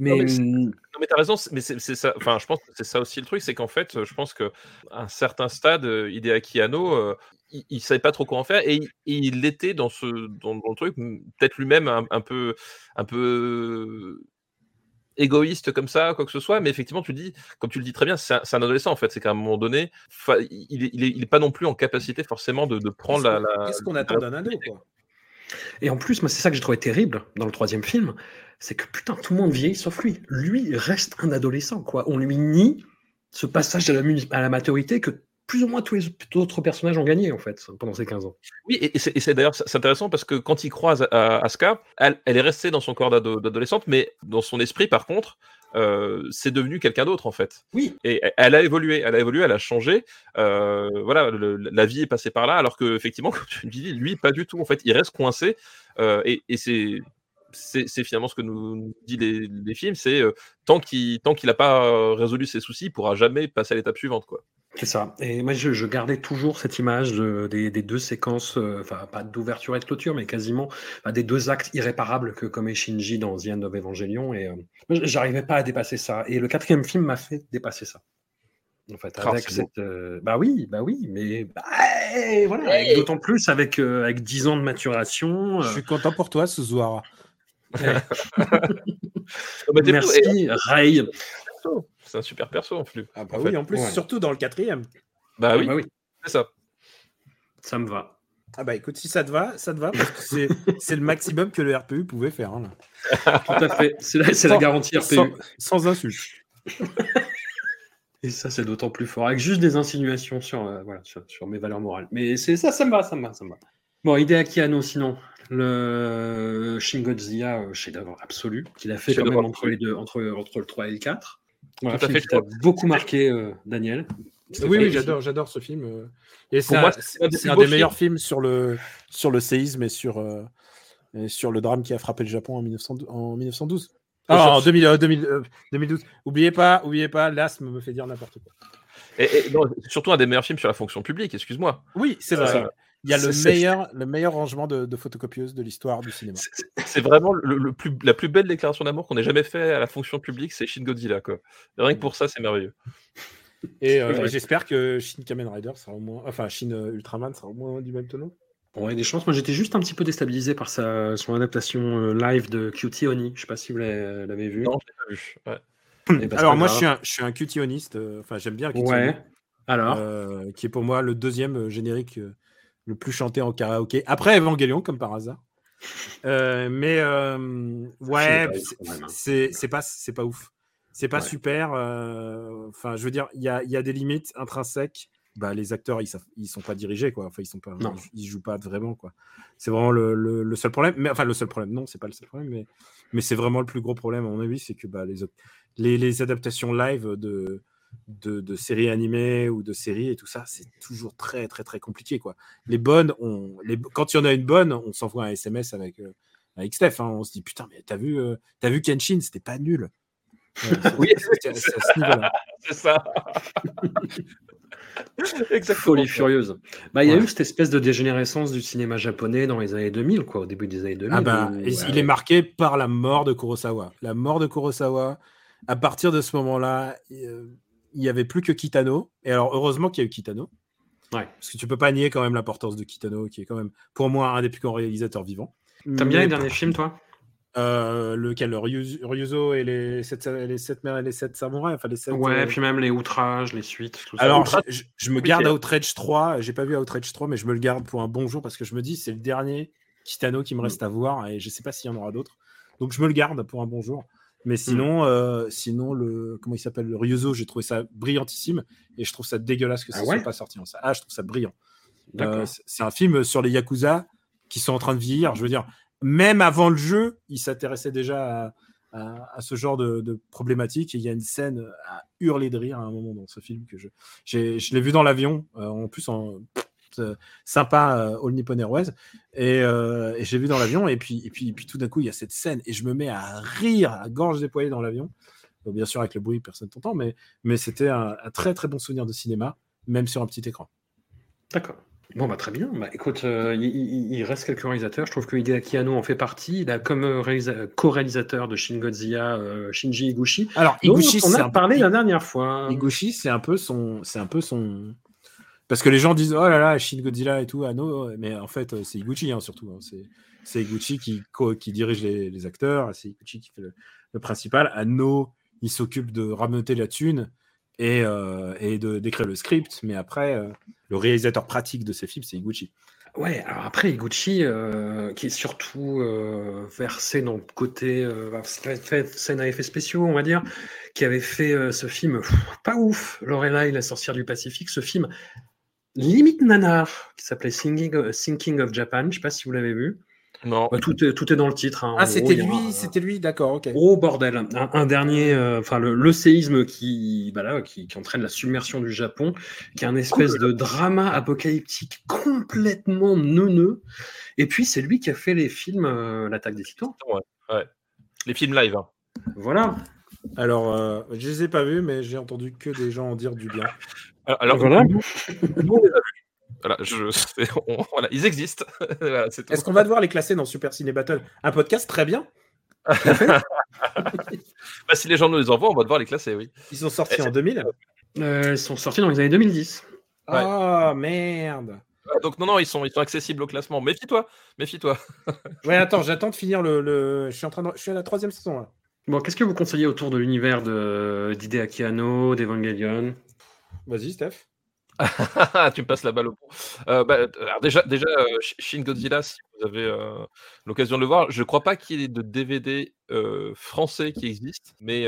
Mais, Non, mais hum, Non, mais t'as raison, mais c'est c'est ça. Enfin, je pense que c'est ça aussi le truc, c'est qu'en fait, je pense que à un certain stade, euh, Hideaki Anno, euh, il, il savait pas trop quoi en faire et, il- était dans ce dans, dans le truc, peut-être lui-même un, un peu un peu égoïste comme ça, quoi que ce soit. Mais effectivement, tu le dis, comme tu le dis très bien, c'est un, adolescent en fait. C'est qu'à un moment donné, il, est, il, est, il est pas non plus en capacité forcément de, de prendre la. la- Qu'est-ce qu'on attend d'un ado quoi? Et en plus, moi, c'est ça que j'ai trouvé terrible dans le troisième film, c'est que putain, tout le monde vieillit sauf lui. Lui reste un adolescent, quoi. On lui nie ce passage à la, muni- à la maturité que plus ou moins tous les autres personnages ont gagné, en fait, pendant ces 15 ans. Oui, et, c'est d'ailleurs intéressant parce que quand il croise à- Asuka, elle, elle est restée dans son corps d'ado- d'adolescente, mais dans son esprit, par contre, euh, c'est devenu quelqu'un d'autre en fait. Oui. Et elle- a évolué, elle a évolué, elle a changé. euh, voilà, le- la vie est passée par là, alors que effectivement, comme tu dis, lui, pas du tout. En fait, il reste coincé. euh, et et c'est finalement ce que nous nous dit les, les films, c'est euh, tant qu'il tant qu'il n'a pas euh, résolu ses soucis, il pourra jamais passer à l'étape suivante, quoi. C'est ça. Et moi, je, je gardais toujours cette image de- des, des deux séquences, euh, enfin, pas d'ouverture et de clôture, mais quasiment des deux actes irréparables que commet Shinji dans The End of Evangelion. Et euh, j'arrivais pas à dépasser ça. Et le quatrième film m'a fait dépasser ça. En fait, Ah, avec cette. euh, bah oui, bah oui, mais bah, eh, voilà, d'autant plus avec, euh, avec 10 ans de maturation. Je suis content pour toi, Suzuhara. Bah, t'es- et- merci, Ray. C'est un super perso en plus. Ah bah En oui, fait. en plus, ouais. surtout dans le quatrième. Bah oui, Bah oui, c'est ça. ça me va. Ah bah écoute, si ça te va, ça te va, parce que c'est, c'est le maximum que le RPU pouvait faire. hein, là. Tout à fait. C'est la, c'est la Sans- garantie RPU. Sans, sans insulte. Et ça, c'est d'autant plus fort. Avec juste des insinuations sur, euh, voilà, sur, sur mes valeurs morales. Mais c'est ça, ça me va, ça me va, ça me va. Bon, Hideaki Anno, sinon, le Shin Godzilla, euh, chef-d'œuvre absolu, qu'il a fait quand même entre les deux, entre, entre le 3 et le 4. Voilà, Tout à fait, t'a beaucoup marqué, euh, Daniel. Oui, oui, j'adore, j'adore ce film. euh. Et c'est Pour un, moi, c'est un des meilleurs films sur le, sur le séisme et sur, euh, et sur le drame qui a frappé le Japon en, 1912. en 1912. Ah, en 2000, euh, 2000, euh, 2012. Oubliez pas, oubliez pas, l'asthme me fait dire n'importe quoi. Et, et non, c'est surtout un des meilleurs films sur la fonction publique, excuse-moi. Oui, c'est Euh, vrai. Il y a le meilleur, le meilleur rangement de, de photocopieuses de l'histoire du cinéma. C'est- vraiment le, le plus, la plus belle déclaration d'amour qu'on ait jamais fait à la fonction publique, c'est Shin Godzilla. Quoi. Et rien que pour ça, c'est merveilleux. Et, euh, et j'espère que Shin Kamen Rider sera au moins, enfin Shin euh, Ultraman sera au moins du même tonneau. Bon, il y a des chances. Moi, j'étais juste un petit peu déstabilisé par sa, son adaptation euh, live de Cutie Oni. Je sais pas si vous l'avez vu. Non, je l'ai pas vu. Ouais. Eh ben, Alors moi, grave. je suis un, je suis un euh, Enfin, j'aime bien Cutie Ouais. Alors, euh, qui est pour moi le deuxième générique euh, le plus chanté en karaoké après Evangelion, comme par hasard. Euh, mais euh, ouais, c'est- quand même, hein. c'est pas c'est pas ouf. C'est pas Ouais. super. euh, Enfin, je veux dire, il y a, il y a des limites intrinsèques. Bah, les acteurs, ils, ils sont pas dirigés, quoi. Enfin, ils sont pas, Non. ils, jouent pas vraiment, quoi. C'est vraiment le, le- le seul problème. Mais enfin, le seul problème, non, c'est pas le seul problème, mais, mais c'est vraiment le plus gros problème à mon avis, c'est que bah, les, autres- les, les adaptations live de, de, de séries animées ou de séries et tout ça, c'est toujours très, très, très compliqué, quoi. Les bonnes, on, les, quand il y en a une bonne, on s'envoie un SMS avec, euh, avec Steph. hein. on se dit putain, mais t'as vu, euh, t'as vu Kenshin, c'était pas nul. Ouais, Oui, c'est- c'est ce ça. Exactement. folie furieuse. Bah, il y a Ouais. eu cette espèce de dégénérescence du cinéma japonais dans les années 2000, quoi, au début des années 2000. Ah bah, où, et ouais, il est marqué par la mort de Kurosawa. La mort de Kurosawa, à partir de ce moment-là, euh, il n'y avait plus que Kitano. Et alors, heureusement qu'il y a eu Kitano. Ouais. Parce que tu peux pas nier quand même l'importance de Kitano, qui est quand même, pour moi, un des plus grands réalisateurs vivants. T'aimes bien les derniers films, toi? Euh, Lequel? Le Ryuzo, Ryuzo et les sept, les sept mères et les sept samouraïs enfin les sept, Ouais, euh, puis même les outrages, les suites, tout ça. Alors, Outrage, je, me garde c'est- Outrage 3. J'ai pas vu Outrage 3, mais je me le garde pour un bon jour parce que je me dis c'est le dernier Kitano qui me reste à voir et je sais pas s'il y en aura d'autres. Donc je me le garde pour un bon jour. Mais sinon, euh, sinon le comment il s'appelle le Ryuzo, j'ai trouvé ça brillantissime et je trouve ça dégueulasse que ça Ah soit pas sorti en ça. Ah, je trouve ça brillant. Euh, c'est- un film sur les yakuza qui sont en train de vieillir. Je veux dire, même avant le jeu, il s'intéressait déjà à, à- à ce genre de, de problématiques. Et il y a une scène à hurler de rire à un moment dans ce film que je, je l'ai vu dans l'avion, euh, en plus en euh, sympa euh, All Nippon Airways, et, euh, et j'ai vu dans l'avion. Et puis, et puis, et puis tout d'un coup, il y a cette scène et je me mets à rire à gorge déployée dans l'avion. Bon, bien sûr, avec le bruit, personne t'entend, mais, mais c'était un, un très très bon souvenir de cinéma, même sur un petit écran. D'accord. Bon, bah très bien. Bah, écoute, euh, il, reste quelques réalisateurs. Je trouve que Hideaki Anno en fait partie. Il a comme réalisa- co-réalisateur de Shin Godzilla euh, Shinji Higuchi. Alors, dont Higuchi, on a un parlé la dernière fois. Higuchi, c'est un peu son, c'est un peu son, parce que les gens disent oh là là, Shin Godzilla et tout, ah mais en fait euh, c'est Higuchi hein, surtout. hein. C'est, c'est Higuchi qui, qui dirige les, les acteurs, c'est Higuchi qui fait le, principal. Anno, il s'occupe de rameuter la thune et, euh, et de d'écrire le script, mais après euh, le réalisateur pratique de ces films, c'est Higuchi. Ouais, alors après, Higuchi, euh, qui est surtout versé dans le côté scène à effets spéciaux, on va dire, qui avait fait ce film pas ouf, Lorelai, la sorcière du Pacifique, ce film limite nanar, qui s'appelait Thinking, Thinking of Japan, je sais pas si vous l'avez vu. Non. Bah, tout, est, tout est dans le titre. hein. Ah, c'était lui, un- c'était lui, d'accord, ok. Gros bordel. Un, un dernier, euh, enfin le, le séisme qui, bah là, qui, qui entraîne la submersion du Japon, qui est un espèce de drama apocalyptique complètement neuneux. Et puis c'est lui qui a fait les films euh, L'attaque des titans. Les films live. hein. Voilà. Alors, euh, je les ai pas vus, mais j'ai entendu que des gens en dire du bien. Alors, Voilà. nous, nous, on les a vus. Voilà, je, c'est- on- voilà, ils existent. Voilà, c'est tout. Est-ce qu'on va devoir les classer dans Super Ciné Battle? Un podcast très bien. Bah, si les gens nous les envoient, on va devoir les classer, oui. Ils sont sortis Et en c'est- 2000. Euh, ils sont sortis dans les années 2010. Ouais. Oh merde. Ah, Donc non, non, ils sont, ils sont accessibles au classement. Méfie-toi, méfie-toi. Ouais, attends, j'attends de finir le, le- Je suis en train de... Je suis à la troisième saison là. Bon, qu'est-ce que vous conseillez autour de l'univers de d'Hideaki Anno, d'Evangelion? Vas-y, Steph. tu me passes la balle au pont. Euh, bah, alors déjà, déjà euh, Sh- Shin Godzilla, si vous avez euh, l'occasion de le voir, je ne crois pas qu'il y ait de DVD euh, français qui existe, mais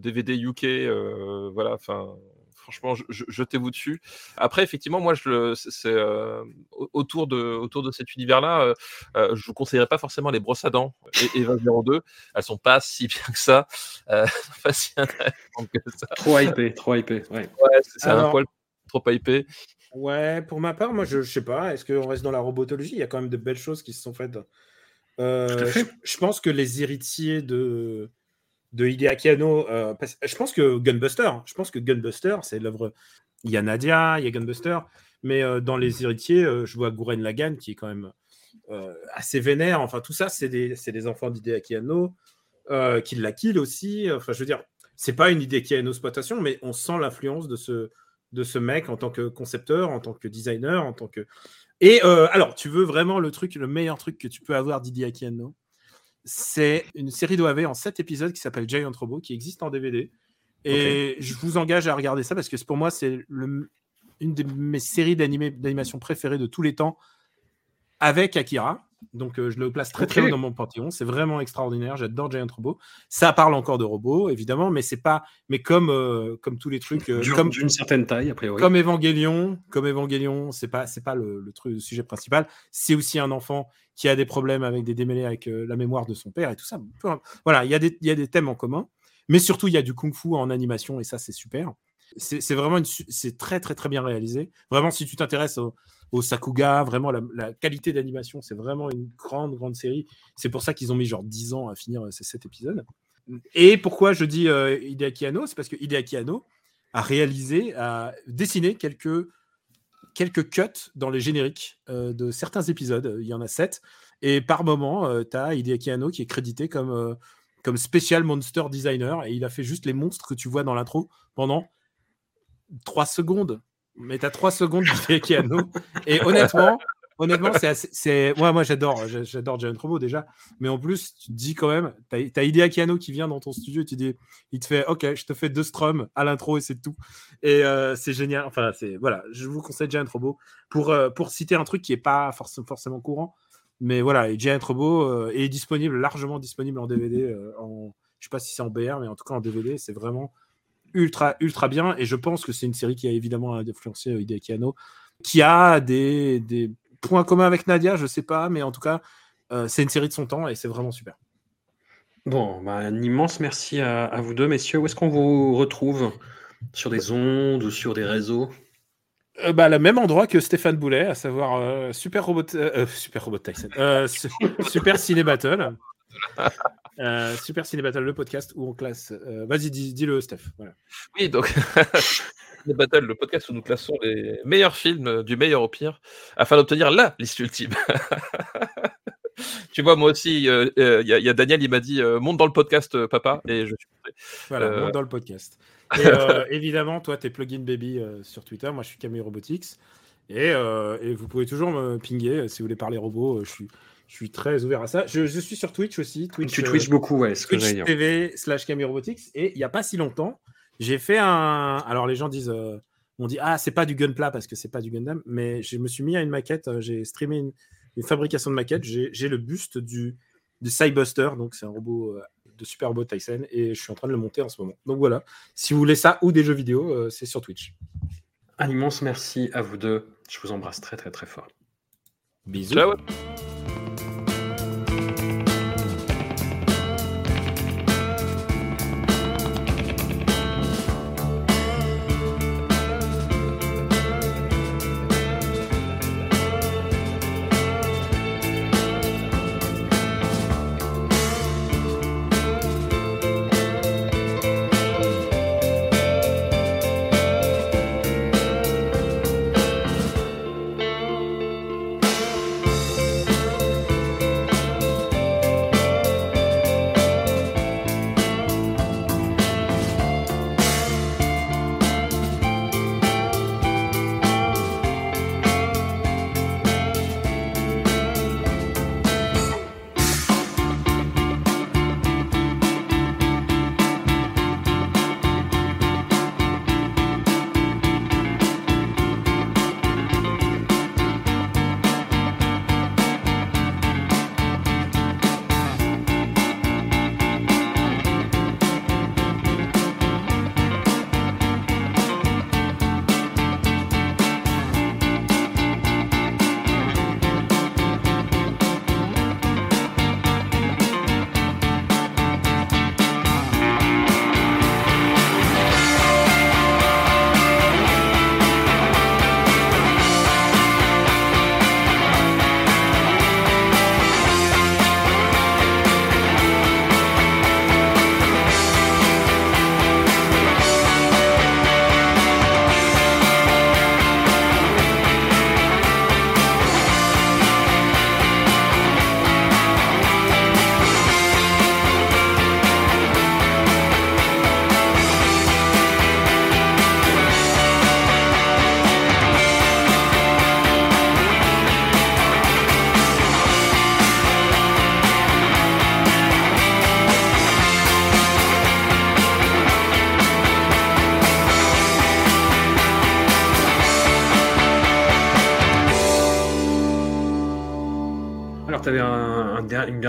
DVD UK, voilà, enfin, Franchement, je- je- jetez-vous dessus. Après, effectivement, moi, je c'est euh, au- autour de autour de cet univers-là, euh, euh, je vous conseillerais pas forcément les brosses à dents et Eva 02. Elles sont pas si bien que ça, euh, pas si intéressantes que ça. Trop hypé, trop hypé. Ouais. Ouais, c'est c'est un poil trop hypé. Ouais, pour ma part, moi, je, je sais pas. Est-ce qu'on reste dans la robotologie? Il y a quand même de belles choses qui se sont faites. Euh, je pense que les héritiers de, de Hideaki Anno, euh, je pense que Gunbuster, je pense que Gunbuster, c'est l'œuvre. Il y a Nadia, il y a Gunbuster, mais euh, dans les héritiers, euh, je vois Gurren Lagann qui est quand même assez vénère. Enfin, tout ça, c'est des, des enfants d'Hideaki Anno, qui la kill aussi. Enfin, je veux dire, c'est pas une Hideaki Anno exploitation, mais on sent l'influence de ce, de ce mec en tant que concepteur, en tant que designer, en tant que. Et alors, tu veux vraiment le truc, le meilleur truc que tu peux avoir d'Hideaki Anno C'est une série d'OAV en 7 épisodes qui s'appelle Giant Robot, qui existe en DVD. Et je vous engage à regarder ça parce que pour moi, c'est une de mes séries d'animation préférées de tous les temps avec Akira. Donc, euh, je le place très très haut dans mon panthéon. C'est vraiment extraordinaire. J'adore Giant Robot. Ça parle encore de robots, évidemment, mais c'est pas. Mais comme, euh, comme tous les trucs. euh, Dur- comme, D'une certaine taille, a priori. comme Evangelion, comme Evangelion, c'est pas c'est pas le, le truc le sujet principal. C'est aussi un enfant qui a des problèmes avec des démêlés avec la mémoire de son père et tout ça. Voilà, il y a des il y a des thèmes en commun, mais surtout il y a du kung-fu en animation et ça c'est super. C'est c'est vraiment une c'est très très très bien réalisé. Vraiment, si tu t'intéresses au, au Sakuga, vraiment la, qualité d'animation, c'est vraiment une grande grande série. C'est pour ça qu'ils ont mis genre 10 ans à finir euh, ces 7 épisodes. Et pourquoi je dis euh, Hideaki Anno, c'est parce que Hideaki Anno a réalisé, a dessiné quelques, quelques cuts dans les génériques euh, de certains épisodes. Il y en a sept. Et par moment, tu as Hideaki Anno qui est crédité comme, euh, comme Special Monster Designer. Et il a fait juste les monstres que tu vois dans l'intro pendant trois secondes. Mais tu as trois secondes d'Hideaki Anno. Et honnêtement, honnêtement c'est moi, moi j'adore j'a- j'adore Giant Robot déjà. Mais en plus, tu te dis quand même, tu as, Anno qui vient dans ton studio et tu dis, il te fait OK, je te fais deux strums à l'intro et c'est tout. Et euh, c'est génial. Enfin, voilà, je vous conseille Giant Robot pour, euh, pour citer un truc qui est pas forc- forcément courant. Mais voilà, et Robot euh, est disponible, largement disponible en DVD. en, je sais pas si c'est en BR, mais en tout cas en DVD, c'est vraiment ultra, ultra bien. Et je pense que c'est une série qui a évidemment influencé euh, Hideaki Anno, qui a des, des points communs avec Nadia, je sais pas, mais en tout cas, euh, c'est une série de son temps et c'est vraiment super. Bon, bah, un immense merci à, à vous deux, messieurs. Où est-ce qu'on vous retrouve? Sur des ondes ou sur des réseaux? Euh, bah, le même endroit que Stéphane Boulet, à savoir euh, Super Robot, Super Robot Tyson, Euh, su- Super Ciné Battle, Euh, Super Ciné Battle, le podcast où on classe. euh, Vas-y, dis- dis-le, Steph. Voilà. Oui, donc les Battle, le podcast où nous classons les meilleurs films du meilleur au pire afin d'obtenir la liste ultime. tu vois, moi aussi, il euh, y, a- y a Daniel, il m'a dit monte dans le podcast, papa, et je suis. Voilà, monte dans le podcast. Et évidemment, toi, t'es Plugin Baby sur Twitter. Moi, je suis Camille Robotics. Et, et vous pouvez toujours me pinguer si vous voulez parler robots. euh, je suis, je suis très ouvert à ça. Je, je suis sur Twitch aussi. Twitch, Tu euh, twitches beaucoup, ouais, ce que Twitch dire. TV slash Camille Robotics. Et il n'y a pas si longtemps, j'ai fait un. Alors, les gens disent. euh, on dit, ah, c'est pas du Gunpla parce que c'est pas du Gundam. Mais je me suis mis à une maquette. euh, J'ai streamé une, une fabrication de maquette. J'ai j'ai le buste du, du Cybuster. Donc, c'est un robot. euh, de Super Robot Tyson et je suis en train de le monter en ce moment. Donc voilà, si vous voulez ça ou des jeux vidéo, euh, c'est sur Twitch. Un immense merci à vous deux. Je vous embrasse très très très fort. Bisous. Ciao.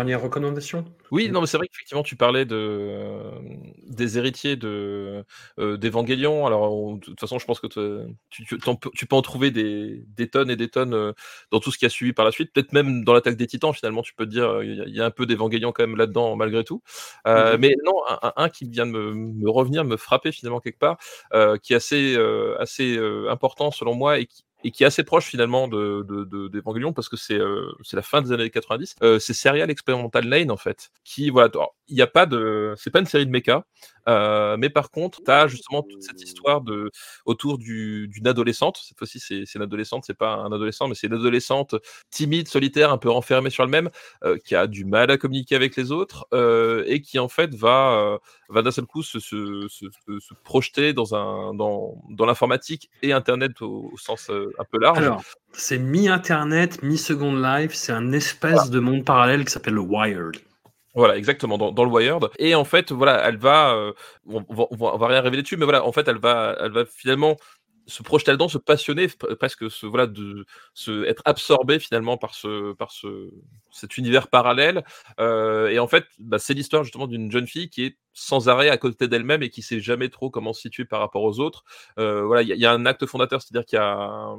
Dernière recommandation? Oui, non, mais c'est vrai qu'effectivement, tu parlais de, euh, des héritiers de, euh. Alors, de toute façon, je pense que te- tu, peux- tu peux en trouver des, des tonnes et des tonnes euh, dans tout ce qui a suivi par la suite. Peut-être même dans l'attaque des titans, finalement, tu peux te dire, euh, il y, y a un peu d'Evangelion quand même là-dedans, malgré tout. Mhm. Mais non, un, qui vient de me, me revenir, me frapper finalement quelque part, qui est assez, assez important selon moi et qui, et qui est assez proche finalement de, de, parce que c'est euh, c'est la fin des années 90. Euh, c'est Serial Experimental Lane en fait, qui voilà, il n'y a pas de, c'est pas une série de mecha, euh, mais par contre, tu as justement toute cette histoire de autour du- d'une adolescente. Cette fois-ci, c'est une adolescente, c'est pas un adolescent, mais c'est une adolescente timide, solitaire, un peu renfermée sur elle-même, euh, qui a du mal à communiquer avec les autres et qui en fait va, va d'un seul coup se, se, se, projeter dans un dans, dans l'informatique et Internet au, sens un peu large. Alors, c'est mi-internet, mi-second life, c'est un espèce de monde parallèle qui s'appelle le Wired. Voilà, exactement, dans, dans le Wired. Et en fait, voilà, elle va, euh, on, on va, on va- on va rien révéler dessus, mais voilà, en fait, elle va, elle va finalement se projeter là-dedans, se passionner, presque se, voilà, de, se, être absorbée finalement par ce, par ce, cet univers parallèle. Euh, et en fait, bah, c'est l'histoire justement d'une jeune fille qui est sans arrêt à côté d'elle-même et qui sait jamais trop comment se situer par rapport aux autres. Euh, voilà, il y, a- un acte fondateur, c'est-à-dire qu'il y a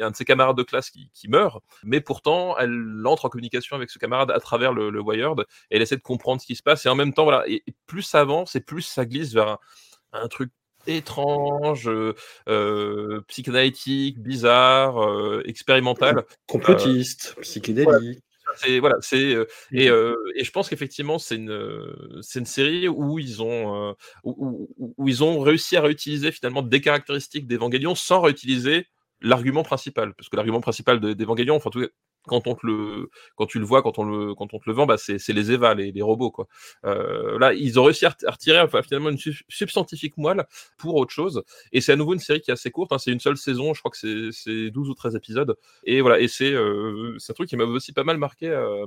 un, de ses camarades de classe qui, meurt, mais pourtant, elle entre en communication avec ce camarade à travers le, le Wired et elle essaie de comprendre ce qui se passe. Et en même temps, voilà, et, plus ça avance et plus ça glisse vers un truc étrange, euh, euh, psychanalytique, bizarre, euh, expérimental. Complotiste, psychédélique. C'est voilà, c'est et, et je pense qu'effectivement c'est une c'est une série où ils ont où, où- où ils ont réussi à réutiliser finalement des caractéristiques d'Evangelion sans réutiliser l'argument principal parce que l'argument principal de- d'Evangelion enfin en tout cas, quand on te le quand tu le vois quand on le quand on te le vend bah c'est les Eva les, les robots quoi. Euh, là ils ont réussi à, ret- à retirer enfin, finalement une sub- substantifique moelle pour autre chose. Et c'est à nouveau une série qui est assez courte hein, c'est une seule saison je crois que c'est c'est 12 ou 13 épisodes. Et voilà et c'est euh, c'est un truc qui m'avait aussi pas mal marqué euh,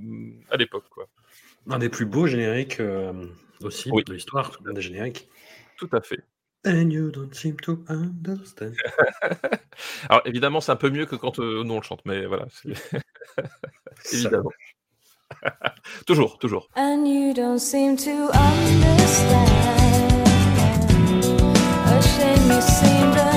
à l'époque quoi. Un des plus beaux génériques euh, aussi Oui. de l'histoire, un des génériques. tout à fait And you don't seem to understand. alors évidemment c'est un peu mieux que quand euh, nous on le chante mais voilà c'est- évidemment toujours toujours And you don't seem to understand. A shame you seemed an